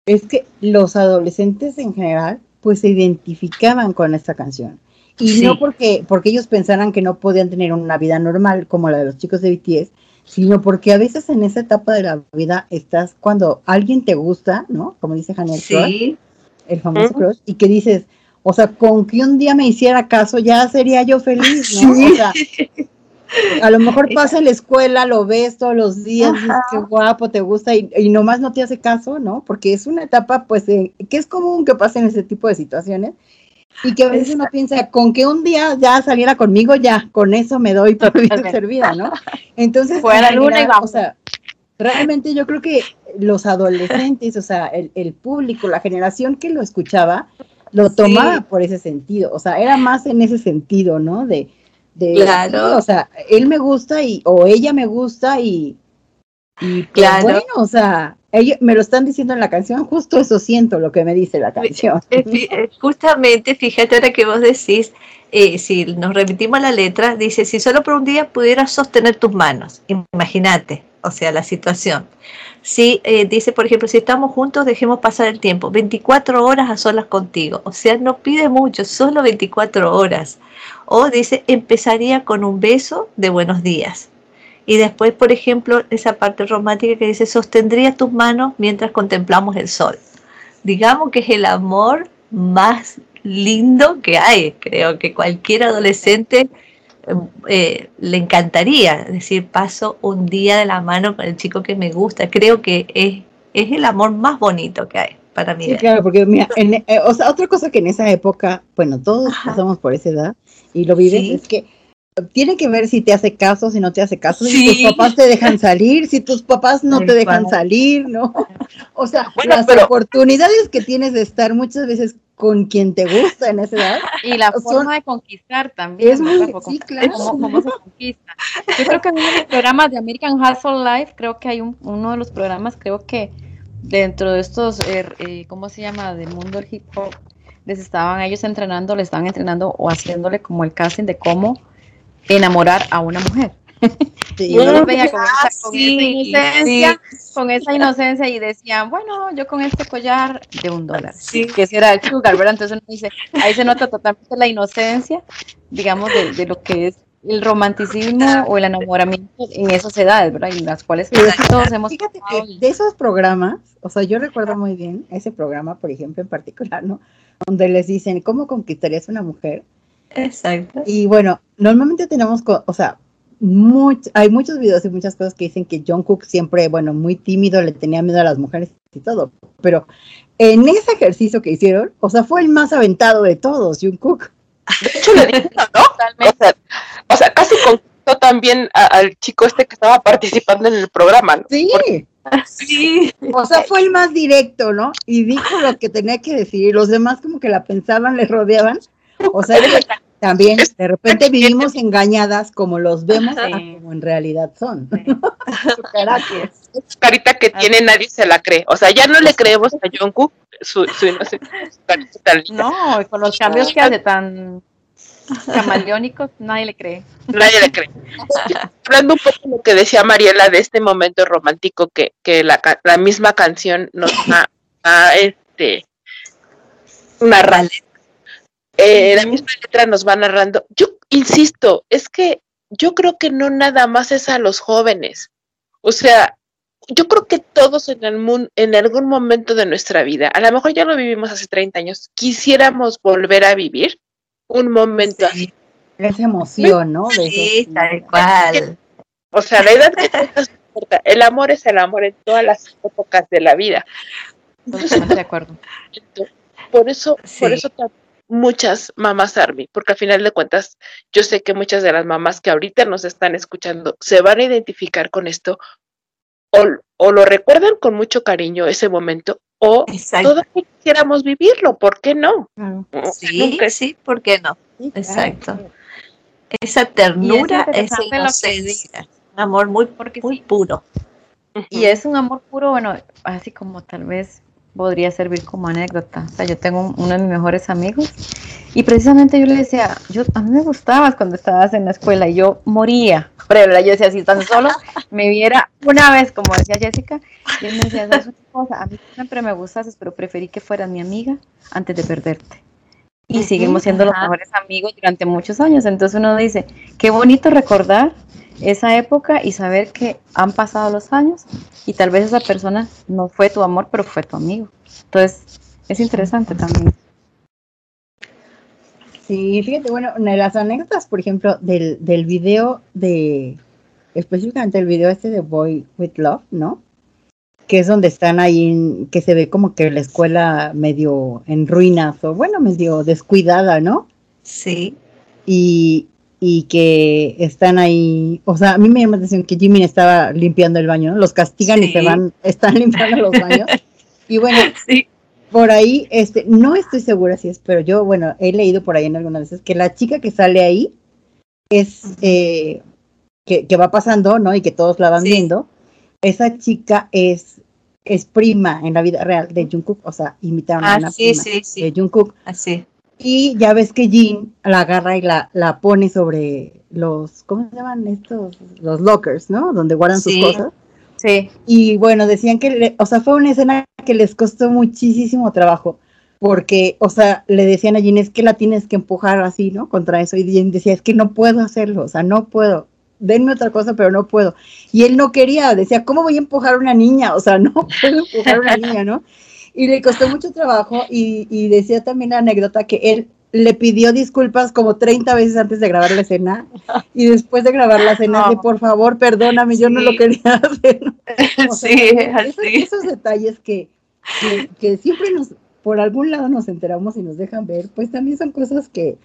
es que los adolescentes en general, pues se identificaban con esta canción. Y Sí. no porque, porque ellos pensaran que no podían tener una vida normal como la de los chicos de BTS, sino porque a veces en esa etapa de la vida estás cuando alguien te gusta, ¿no? Como dice Hannah Sí, el famoso Ujú. crush, y que dices, o sea, con que un día me hiciera caso ya sería yo feliz, ¿no? O sea, a lo mejor pasa en la escuela, lo ves todos los días, dices, Ajá. qué guapo, te gusta, y, y nomás no te hace caso, ¿no? Porque es una etapa, pues, eh, que es común que pasen ese tipo de situaciones, y que a veces uno piensa, con que un día ya saliera conmigo, ya, con eso me doy por Totalmente. servida, ¿no? Entonces, Fue a la en luna y vamos. O sea, realmente yo creo que los adolescentes, o sea, el, el público, la generación que lo escuchaba, lo Sí. tomaba por ese sentido, o sea, era más en ese sentido, ¿no? De, de Claro. sí, o sea, él me gusta y, o ella me gusta y, y pues, Claro. bueno, o sea, ellos me lo están diciendo en la canción, justo eso siento lo que me dice la canción. Eh, eh, Justamente, fíjate ahora que vos decís, eh, si nos remitimos a la letra, dice, si solo por un día pudieras sostener tus manos, imagínate, o sea, la situación. Si eh, dice, por ejemplo, si estamos juntos, dejemos pasar el tiempo, 24 horas a solas contigo, o sea, no pide mucho, solo 24 horas. O dice, empezaría con un beso de buenos días. Y después, por ejemplo, esa parte romántica que dice, sostendría tus manos mientras contemplamos el sol digamos que es el amor más lindo que hay. Creo que cualquier adolescente eh, le encantaría decir, paso un día de la mano con el chico que me gusta. Creo que es, es el amor más bonito que hay para mí. Sí, claro, porque mira, en- eh, o sea, otra cosa que en esa época, bueno, todos Ajá. pasamos por esa edad y lo vives, Sí. es que tiene que ver si te hace caso, si no te hace caso, si Sí. tus papás te dejan salir, si tus papás no Tal te dejan salir, ¿no? O sea, Bueno, las pero- oportunidades que tienes de estar muchas veces con quien te gusta en esa edad, Y la Son- forma de conquistar también. es muy. Como- sí, claro. cómo, cómo se conquista. Yo creo que en uno de los programas de American Hustle Life, creo que hay un, uno de los programas, creo que dentro de estos, eh, eh, ¿cómo se llama? Del mundo del hip hop, les estaban ellos entrenando, les estaban entrenando o haciéndole como el casting de cómo enamorar a una mujer. Sí. Y uno los veía con, esa, con sí, esa inocencia, con esa inocencia y decían, bueno, yo con este collar de un dólar, que ese era el sugar, ¿verdad? Entonces uno dice, ahí se nota totalmente la inocencia, digamos, de, de lo que es el romanticismo o el enamoramiento en esas edades, ¿verdad? Y en las cuales todos hemos Fíjate que de esos programas, o sea, yo recuerdo muy bien ese programa, por ejemplo, en particular, ¿no? Donde les dicen, ¿cómo conquistarías a una mujer? Exacto. Y bueno, normalmente tenemos, o sea, much- hay muchos videos y muchas cosas que dicen que John Cook siempre, bueno, muy tímido, le tenía miedo a las mujeres y todo, pero en ese ejercicio que hicieron, o sea, fue el más aventado de todos, John Cook. De hecho, le dijeron, ¿no? O sea, o sea, casi conquistó también a- al chico este que estaba participando en el programa, ¿no? Sí, Sí. o sea, fue el más directo, ¿no? Y dijo lo que tenía que decir, y los demás como que la pensaban, le rodeaban, o sea, también de repente vivimos engañadas como los vemos a Sí. como en realidad son. Su carácter. Carita que tiene nadie se la cree. O sea, ya no le creemos a Jungkook su, su linda. No, con los cambios que hace tan camaleónicos, nadie le cree. Nadie le cree. Hablando un poco de lo que decía Mariela de este momento romántico que, que la, la misma canción nos ha, ha, este, narrado. Eh, la misma letra nos va narrando. Yo insisto, es que yo creo que no nada más es a los jóvenes. O sea, yo creo que todos en el mundo, en algún momento de nuestra vida, a lo mejor ya lo vivimos hace 30 años, quisiéramos volver a vivir un momento así. Esa emoción, ¿no? De Sí, tal cual. O sea, la edad que tengas importa. El amor es el amor en todas las épocas de la vida. Totalmente de acuerdo. Por eso, por eso muchas mamás Army, porque al final de cuentas, yo sé que muchas de las mamás que ahorita nos están escuchando se van a identificar con esto, o, o lo recuerdan con mucho cariño ese momento, o Exacto. todavía quisiéramos vivirlo, ¿por qué no? Claro. Sí, Nunca- sí, ¿por qué no? Sí, claro. Exacto. Esa ternura, esa que inocencia. Un amor muy, Porque muy sí. puro. Y es un amor puro, bueno, así como tal vez podría servir como anécdota. O sea, yo tengo un- uno de mis mejores amigos y precisamente yo le decía, yo a mí me gustabas cuando estabas en la escuela y yo moría. Pero ¿verdad? yo decía, si tan solo me viera una vez, como decía Jessica, y él me decía, ¿sabes una cosa? A mí siempre me gustaste, pero preferí que fueras mi amiga antes de perderte. Y seguimos siendo los ajá. mejores amigos durante muchos años. Entonces uno dice, qué bonito recordar esa época y saber que han pasado los años y tal vez esa persona no fue tu amor, pero fue tu amigo. Entonces, es interesante también. Sí, fíjate, bueno, una de las anécdotas, por ejemplo, del, del video de, específicamente el video este de Boy with Love, ¿no? Que es donde están ahí, en- que se ve como que la escuela medio en ruinas, o bueno, medio descuidada, ¿no? Sí. Y, y que están ahí, o sea, a mí me llama la atención que Jimmy estaba limpiando el baño, ¿no? Los castigan y se van, están limpiando los baños. Y bueno, Sí. por ahí, este, no estoy segura si es, pero yo, bueno, he leído por ahí en algunas veces que la chica que sale ahí es, eh, que, que va pasando, ¿no? Y que todos la van Sí. viendo. Esa chica es, es prima en la vida real de Jungkook, o sea, imitaron a Ah, una sí, prima sí, sí. de Jungkook. Así. Y ya ves que Jin la agarra y la, la pone sobre los, ¿cómo se llaman estos? Los lockers, ¿no? Donde guardan Sí. sus cosas. Sí, Y bueno, decían que, le- o sea, fue una escena que les costó muchísimo trabajo, porque, o sea, le decían a Jean, es que la tienes que empujar así, ¿no? Contra eso. Y Jean decía, es que no puedo hacerlo, o sea, no puedo. Denme otra cosa, pero no puedo. Y él no quería, decía, ¿cómo voy a empujar a una niña? O sea, no puedo empujar a una niña, ¿no? Y le costó mucho trabajo y, y decía también la anécdota que él le pidió disculpas como 30 veces antes de grabar la escena y después de grabar la escena de por favor, perdóname, yo no lo quería hacer. O sea, Sí, esos, así. esos detalles que, que, que siempre nos, por algún lado nos enteramos y nos dejan ver, pues también son cosas que,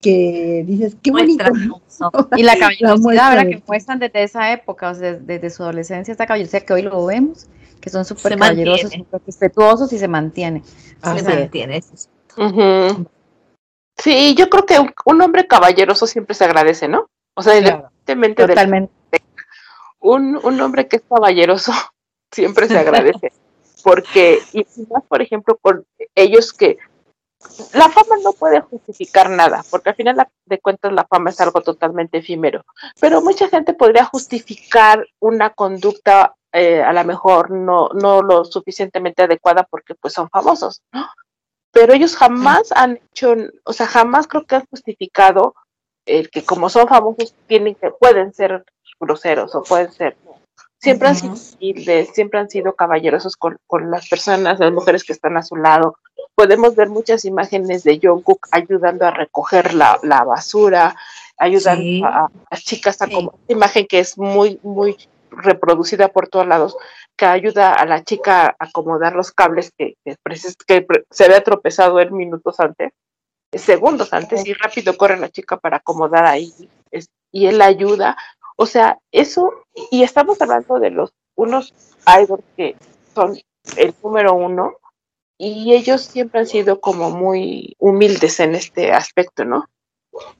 que dices, qué bonito. ¿no? Y la La caballerosidad, muestra ¿verdad? de- Que muestran desde esa época, o sea, desde, desde su adolescencia, esta caballerosidad que hoy lo vemos, que son súper caballerosos, súper respetuosos y se mantiene. Así Se es. mantiene. eso sí. Yo creo que un, un hombre caballeroso siempre se agradece, ¿no? O sea, Claro. independientemente de Totalmente. un, un hombre que es caballeroso siempre se agradece. Porque, y más, por ejemplo, con ellos que la fama no puede justificar nada, porque al final de cuentas la fama es algo totalmente efímero. Pero mucha gente podría justificar una conducta eh, a lo mejor no, no lo suficientemente adecuada porque pues son famosos, ¿no? Pero ellos jamás han hecho, o sea, jamás creo que han justificado el que como son famosos tienen que, pueden ser groseros o pueden ser siempre han sido humildes, siempre han sido caballerosos con, con las personas, las mujeres que están a su lado. Podemos ver muchas imágenes de Jungkook ayudando a recoger la, la basura, ayudando Sí. a, a las chicas a Sí. como imagen que es muy, muy reproducida por todos lados, que ayuda a la chica a acomodar los cables que, que, que se había tropezado él minutos antes, segundos antes, y rápido corre la chica para acomodar ahí, es- y él ayuda. O sea, eso, y estamos hablando de los unos idols que son el número uno, y ellos siempre han sido como muy humildes en este aspecto, ¿no?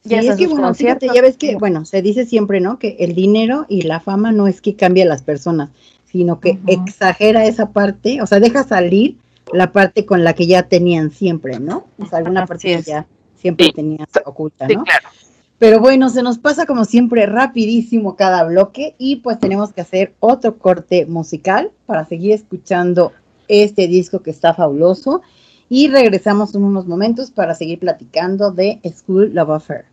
Sí, hasta es que bueno, fíjate, ya ves que, sí. bueno, se dice siempre, ¿no? Que el dinero y la fama no es que cambie a las personas, sino que exagera esa parte, o sea, deja salir la parte con la que ya tenían siempre, ¿no? O sea, alguna parte que ya siempre Sí. tenían oculta, Sí, ¿no? claro. Pero bueno, se nos pasa como siempre rapidísimo cada bloque y pues tenemos que hacer otro corte musical para seguir escuchando este disco que está fabuloso y regresamos en unos momentos para seguir platicando de School Love Affair.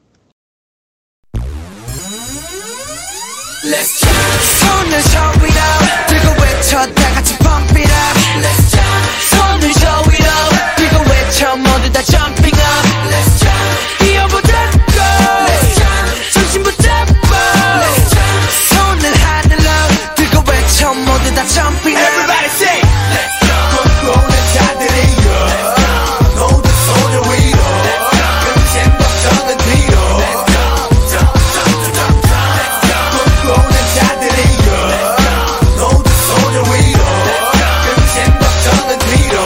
Let's jump. 모두 다 jumping up Everybody say Let's jump. 꿈꾸는 자들이여 모두 손을 위로 금생 걱정은 뒤로 Let's 꿈꾸는 자들이여 모두 손을 위로 금생 걱정은 뒤로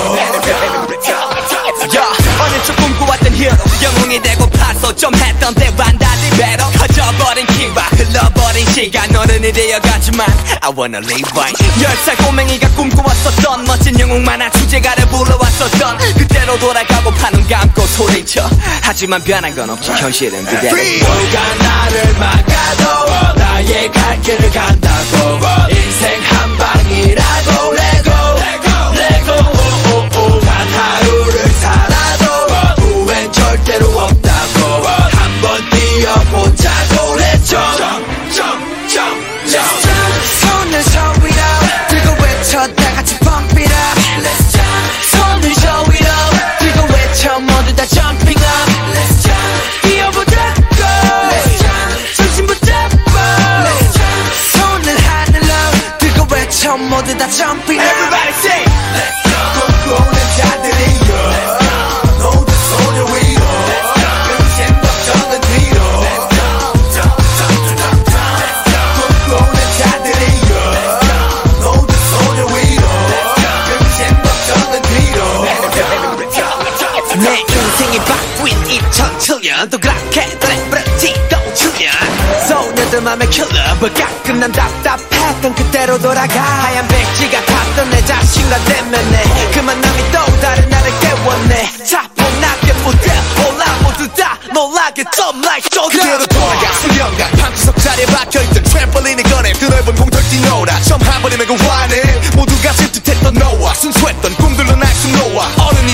야, 어느 쪽 꿈꿔왔던 히어로 영웅이 되고 파서 좀 했던 때와 달리 배로 커져버린 키와 흘러버린 시간 어른이 되어가지만 I wanna live right. 열살 꼬맹이가 꿈꿔왔었던 멋진 영웅 만화 주제가를 불러왔었던 그때로 돌아가고 파는 감고 소리쳐. 하지만 변한 건 없지. 현실은 그대로. 누가 나를 막아도 나의 갈 길을 간다고. 인생 한 방이라고 레 jumping up Everybody say Let's jump 꿈꾸는 자들이여 모두 손을 위로 금생 걱정은 뒤로 꿈꾸는 자들이여 모두 손을 위로 금생 걱정은 뒤로 내 인생이 바뀐 2007년 또 그렇게 들 맘에 킬러 but 가끔 난 답답했던 그때로 돌아가. 하얀 백지가 탔던 내 자신감 때문에 그 만남이 또 다른 나를 깨웠네. 차분하게 무대 올라 모두 다 놀라게 좀 like 쇼 그대로 돌아가. 수련간 방구석 자리에 박혀있던 트램펄린에 꺼내 그 넓은 공터를 뛰놀아 처음 한 번이면 그 환해 모두가 질투했던 너와 순수했던 꿈들로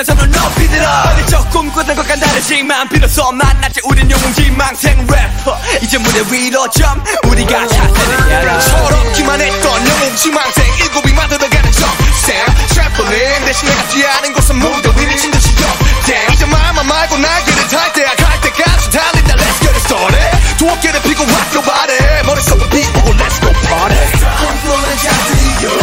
난 선을 높이들어. 어릴적 꿈꾸던 것과 다르지만 비로소 만났지 우린 영웅지 망생 래퍼. 이제 무대 위로 점 우리가 차세는 야라 철없기만 했던 영웅지 망생. 일곱이 만들어가는 점쌤. 셰프링 대신 내가 뛰어는 곳은 무대 위 미친 듯이 점댐 이제 마마 말고 날개를 탈 때야. 갈 때까지 달린다. Let's get it started. 두어깨를 피고 rock your body 머릿속을 비우고 Let's go party. 꿈꾸는 자들이여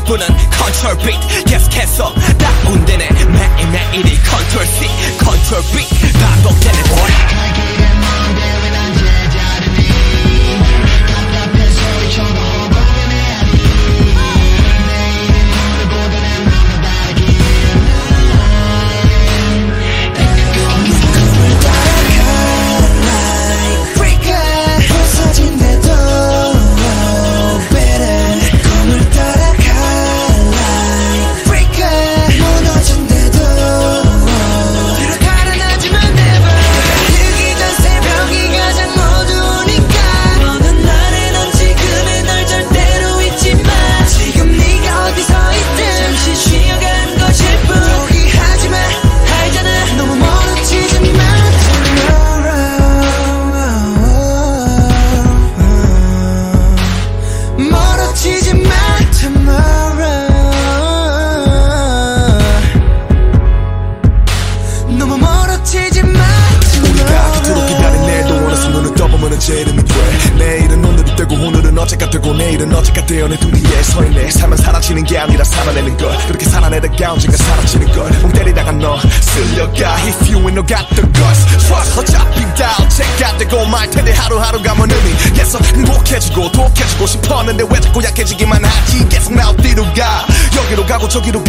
일부는 컨트롤 빛 계속해서 다운되네. 매일매일이 컨트롤 C. 컨트롤 빛 저기로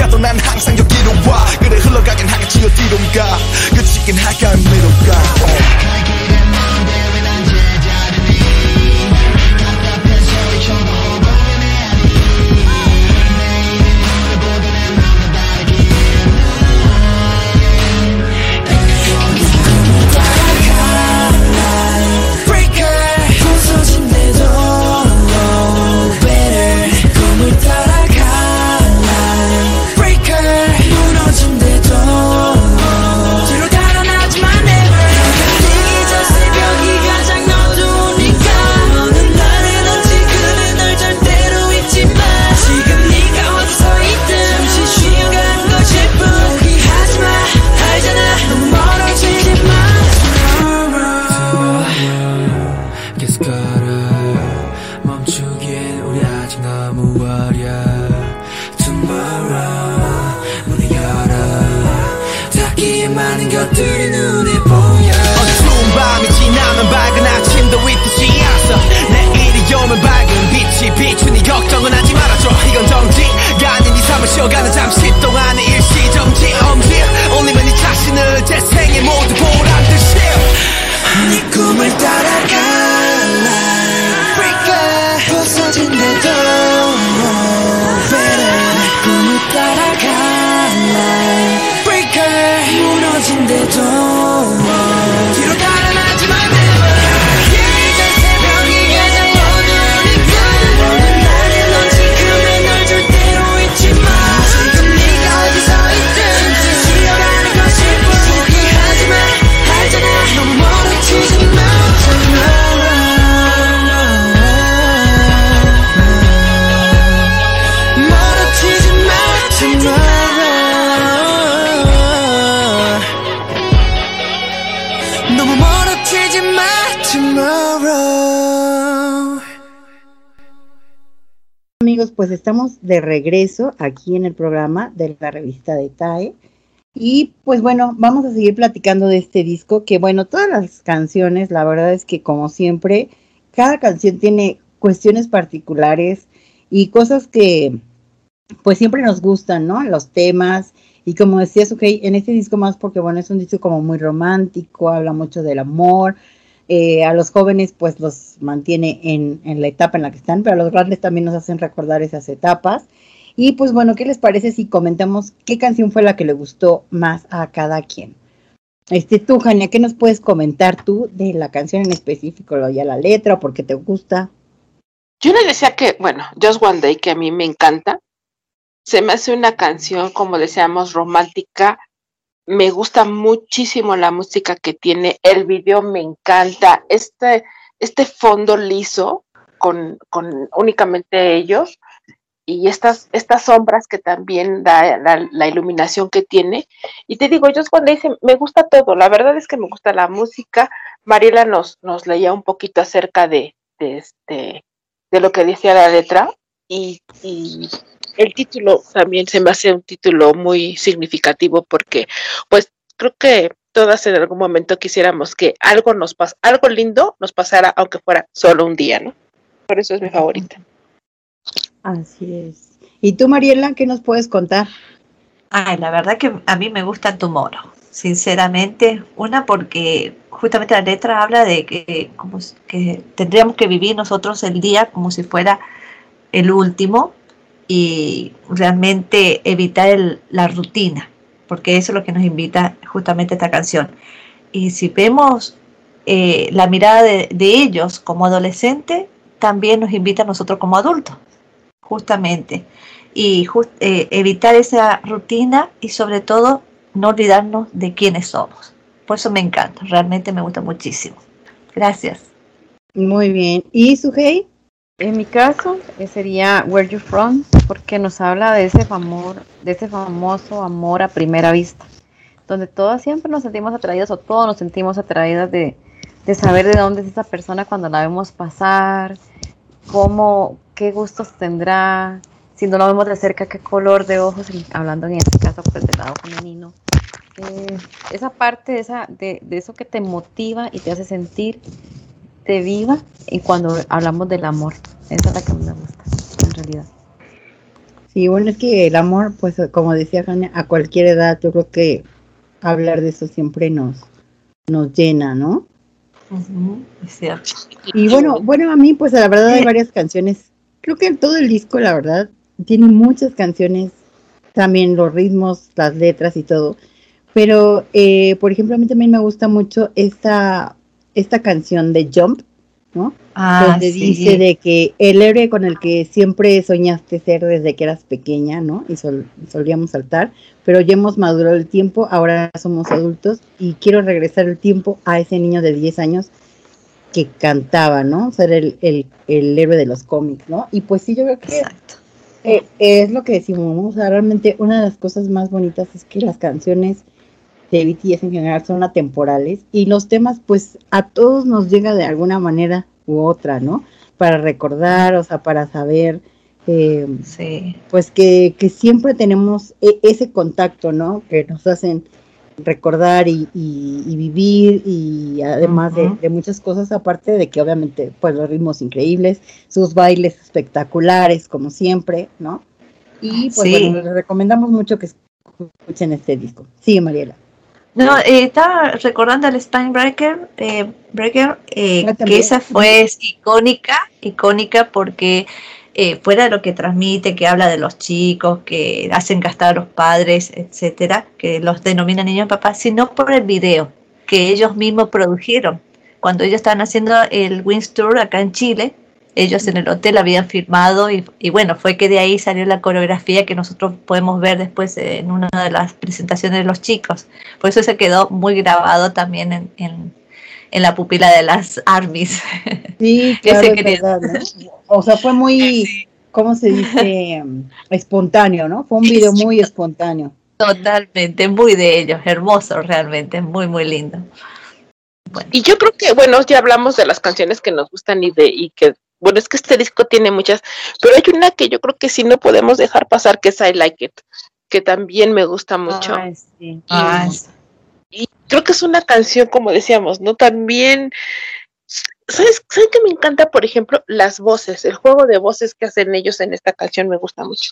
estamos de regreso aquí en el programa de la revista de TAE. Y pues bueno, vamos a seguir platicando de este disco, que bueno, todas las canciones, la verdad es que como siempre, cada canción tiene cuestiones particulares y cosas que pues siempre nos gustan, ¿no? Los temas. Y como decías, ok, en este disco más porque bueno, es un disco como muy romántico, habla mucho del amor, eh, a los jóvenes pues los mantiene en, en, la etapa en la que están, pero a los grandes también nos hacen recordar esas etapas. Y pues bueno, ¿qué les parece si comentamos qué canción fue la que le gustó más a cada quien? Este, tú, Jania, ¿qué nos puedes comentar tú de la canción en específico, lo ya la letra o por qué te gusta? Yo les decía que, bueno, Just One Day, que a mí me encanta, se me hace una canción, como decíamos, romántica. Me gusta muchísimo la música que tiene, el video me encanta, este, este fondo liso con, con únicamente ellos y estas, estas sombras que también da la, iluminación que tiene. Y te digo, yo cuando dice, me gusta todo, la verdad es que me gusta la música. Mariela nos, nos leía un poquito acerca de, de, este, de lo que decía la letra y, y el título también se me hace un título muy significativo porque pues creo que todas en algún momento quisiéramos que algo nos pas algo lindo nos pasara aunque fuera solo un día, ¿no? Por eso es mi favorita. Así es. ¿Y tú, Mariela, qué nos puedes contar? Ay, la verdad que a mí me gusta tu moro, sinceramente. Una porque justamente la letra habla de que, como que tendríamos que vivir nosotros el día como si fuera el último y realmente evitar la rutina, porque eso es lo que nos invita justamente esta canción. Y si vemos eh, la mirada de, ellos como adolescentes, también nos invita a nosotros como adultos justamente. Y eh, evitar esa rutina y sobre todo no olvidarnos de quiénes somos. Por eso me encanta, realmente me gusta muchísimo. Gracias. Muy bien. ¿Y Sujei? En mi caso eh, sería Where You From, porque nos habla de ese, amor, de ese famoso amor a primera vista, donde todas siempre nos sentimos atraídas o todos nos sentimos atraídas de, de saber de dónde es esa persona cuando la vemos pasar, cómo, qué gustos tendrá, si no lo vemos de cerca, qué color de ojos, hablando en este caso pues del lado femenino. Eh, esa parte esa, de, de, eso que te motiva y te hace sentir viva y cuando hablamos del amor. Esa es la que me gusta, en realidad. Sí, bueno, es que el amor, pues como decía Jania, a cualquier edad, yo creo que hablar de eso siempre nos, nos llena, ¿no? Uh -huh, es cierto. Y bueno, bueno, a mí pues la verdad hay varias canciones creo que todo el disco, la verdad, tiene muchas canciones, también los ritmos, las letras y todo. Pero, eh, por ejemplo, a mí también me gusta mucho esta, esta canción de Jump, ¿no? Ah, Donde sí. dice de que el héroe con el que siempre soñaste ser desde que eras pequeña, ¿no? Y sol, solíamos saltar, pero ya hemos madurado el tiempo, ahora somos adultos y quiero regresar el tiempo a ese niño de 10 años que cantaba, ¿no? Ser el, el, el, héroe de los cómics, ¿no? Y pues sí, yo creo que eh, es lo que decimos, ¿no? O sea, realmente una de las cosas más bonitas es que las canciones de BTS en general son atemporales y los temas, pues a todos nos llega de alguna manera u otra, ¿no? Para recordar, o sea, para saber, eh, sí. pues que, que siempre tenemos e ese contacto, ¿no? Que nos hacen recordar y, y, y, vivir y además uh -huh. de, de, muchas cosas aparte de que obviamente pues los ritmos increíbles sus bailes espectaculares como siempre no y pues sí. bueno les recomendamos mucho que escuchen este disco sí Mariela no eh, estaba recordando al Spine Breaker eh, Breaker eh, que esa fue icónica icónica porque eh, fuera de lo que transmite, que habla de los chicos, que hacen gastar a los padres, etcétera, que los denominan niños papás, sino por el video que ellos mismos produjeron. Cuando ellos estaban haciendo el Wings Tour acá en Chile, ellos en el hotel habían firmado y, y, bueno, fue que de ahí salió la coreografía que nosotros podemos ver después en una de las presentaciones de los chicos. Por eso se quedó muy grabado también en, en, en la pupila de las armies. Sí, claro, es verdad, ¿no? O sea, fue muy, ¿cómo se dice? espontáneo, ¿no? Fue un video muy espontáneo. Totalmente, muy de ellos, hermoso realmente, muy, muy lindo. Bueno. Y yo creo que, bueno, ya hablamos de las canciones que nos gustan y de y que bueno, es que este disco tiene muchas, pero hay una que yo creo que sí no podemos dejar pasar, que es I Like It, que también me gusta mucho. Ay, sí. Ah, Y creo que es una canción, como decíamos, ¿no? También, ¿sabes, ¿saben que me encanta, por ejemplo, las voces? El juego de voces que hacen ellos en esta canción me gusta mucho.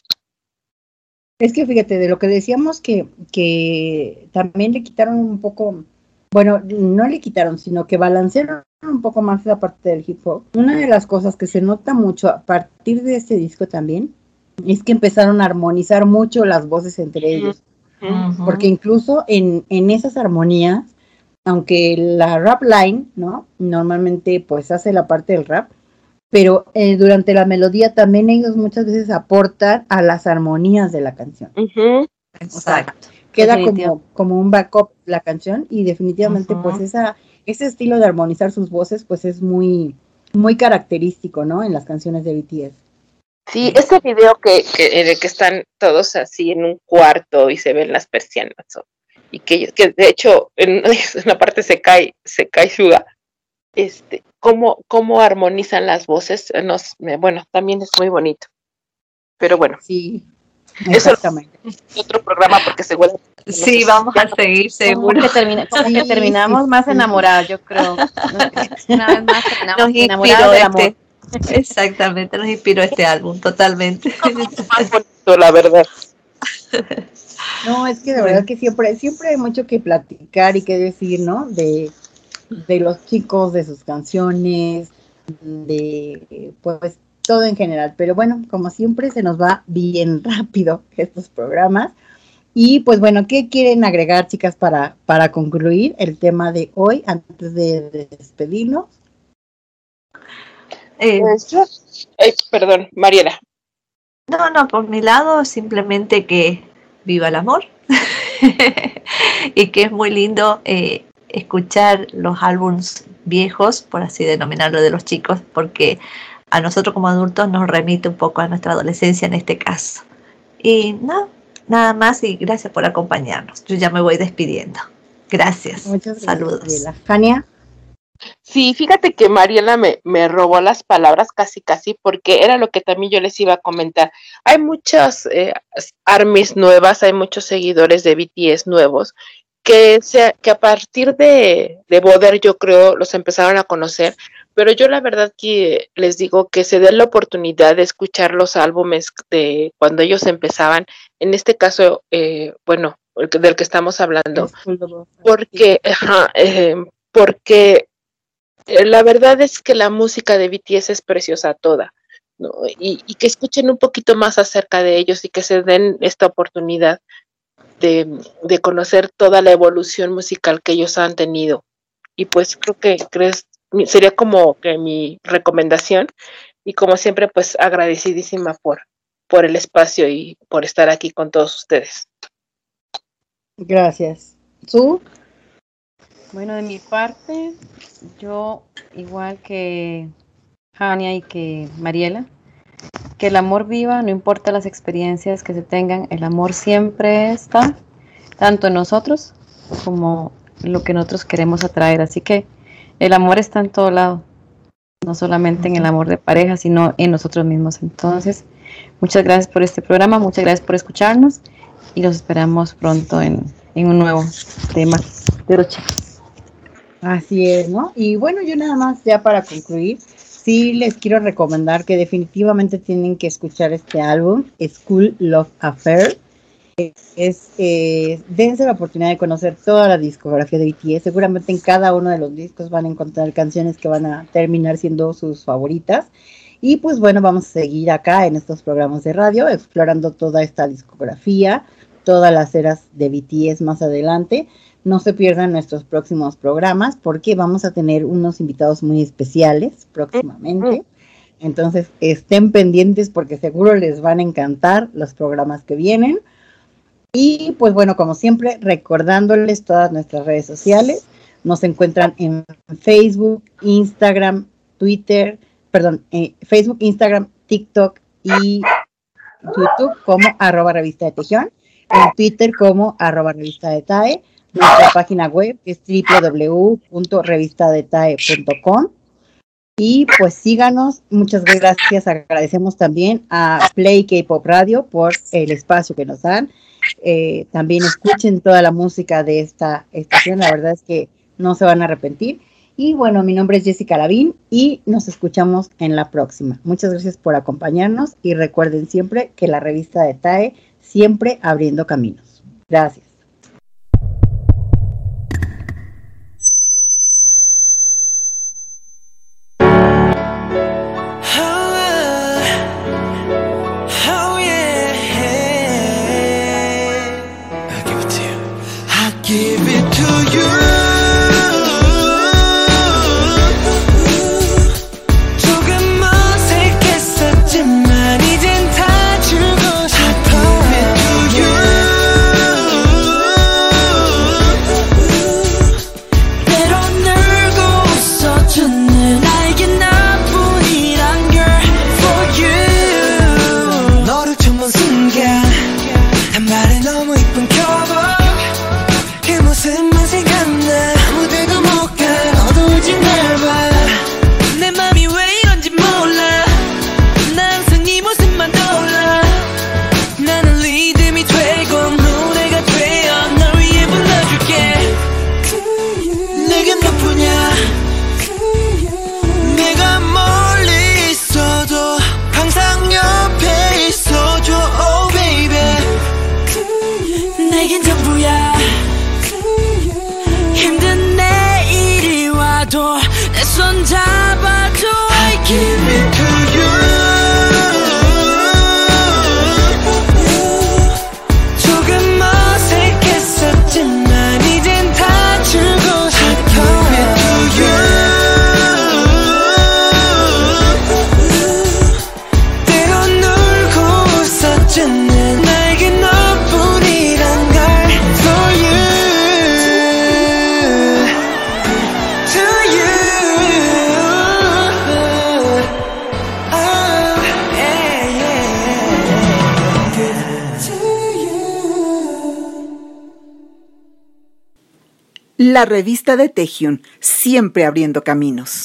Es que fíjate, de lo que decíamos que, que también le quitaron un poco, bueno, no le quitaron, sino que balancearon un poco más la parte del hip hop. Una de las cosas que se nota mucho a partir de este disco también es que empezaron a armonizar mucho las voces entre ellos. Porque incluso en, en esas armonías, aunque la rap line, ¿no? Normalmente pues hace la parte del rap, pero eh, durante la melodía también ellos muchas veces aportan a las armonías de la canción. Exacto. Queda como, como un backup la canción y definitivamente Ujú. pues esa, ese estilo de armonizar sus voces pues es muy, muy característico, ¿no? En las canciones de BTS. Sí, ese video que, que, en el que están todos así en un cuarto y se ven las persianas. y que, que de hecho en una parte se cae, se cae Suga. Este, cómo, cómo armonizan las voces, nos, me- bueno, también es muy bonito. Pero bueno, Sí, Eso- exactamente. otro programa porque seguro Sí, vamos a seguir Como seguro. que, termina- como que terminamos más enamoradas, yo creo. Una vez más terminamos Nos enamoradas inspiró del amor. este. Exactamente, nos inspiró este álbum, totalmente. más bonito, la verdad. No, es que de verdad que siempre, siempre hay mucho que platicar y que decir, ¿no? De, de los chicos, de sus canciones, de pues todo en general. Pero bueno, como siempre se nos va bien rápido estos programas. Y pues bueno, ¿qué quieren agregar, chicas, para, para concluir el tema de hoy antes de despedirnos? Eh, Pues perdón, Mariela. No, no, por mi lado, simplemente que viva el amor y que es muy lindo eh, escuchar los álbums viejos, por así denominarlo, de los chicos, porque a nosotros como adultos nos remite un poco a nuestra adolescencia en este caso. Y no, nada más y gracias por acompañarnos. Yo ya me voy despidiendo. Gracias. Muchas gracias, Saludos. Fania, Sí, fíjate que Mariela me, me robó las palabras casi casi porque era lo que también yo les iba a comentar. Hay muchas eh, armies nuevas, hay muchos seguidores de BTS nuevos que, se, que a partir de, de Boder yo creo los empezaron a conocer, pero yo la verdad que les digo que se den la oportunidad de escuchar los álbumes de cuando ellos empezaban, en este caso, eh, bueno, el que- del que estamos hablando, porque, ajá, eh, porque eh, la verdad es que la música de BTS es preciosa toda, ¿no? Y, y que escuchen un poquito más acerca de ellos y que se den esta oportunidad de, de conocer toda la evolución musical que ellos han tenido. Y pues creo que crees, sería como que mi recomendación y como siempre pues agradecidísima por, por el espacio y por estar aquí con todos ustedes. gracias. ¿Su? Bueno, de mi parte, yo, igual que Jania y que Mariela, que el amor viva, no importa las experiencias que se tengan, el amor siempre está, tanto en nosotros como lo que nosotros queremos atraer. Así que el amor está en todo lado, no solamente en el amor de pareja, sino en nosotros mismos. Entonces, muchas gracias por este programa, muchas gracias por escucharnos y los esperamos pronto en, en un nuevo tema de los chicos. Así es, ¿no? Y bueno, yo nada más ya para concluir, sí les quiero recomendar que definitivamente tienen que escuchar este álbum, School Love Affair. Es, eh, dense la oportunidad de conocer toda la discografía de BTS. Seguramente en cada uno de los discos van a encontrar canciones que van a terminar siendo sus favoritas. Y pues bueno, vamos a seguir acá en estos programas de radio explorando toda esta discografía, todas las eras de BTS más adelante. No se pierdan nuestros próximos programas porque vamos a tener unos invitados muy especiales próximamente. Entonces estén pendientes porque seguro les van a encantar los programas que vienen. Y pues bueno, como siempre, recordándoles todas nuestras redes sociales. Nos encuentran en Facebook, Instagram, Twitter, perdón, eh, Facebook, Instagram, TikTok y YouTube como arroba revista de Tejión, en Twitter como arroba revista de TAE, nuestra página web es www.revistadetae.com y pues síganos, muchas gracias, agradecemos también a Play K-Pop Radio por el espacio que nos dan, eh, también escuchen toda la música de esta estación, la verdad es que no se van a arrepentir. Y bueno, mi nombre es Jessica Lavín y nos escuchamos en la próxima. Muchas gracias por acompañarnos y recuerden siempre que la revista de TAE siempre abriendo caminos. Gracias. la revista de Tejiun, siempre abriendo caminos.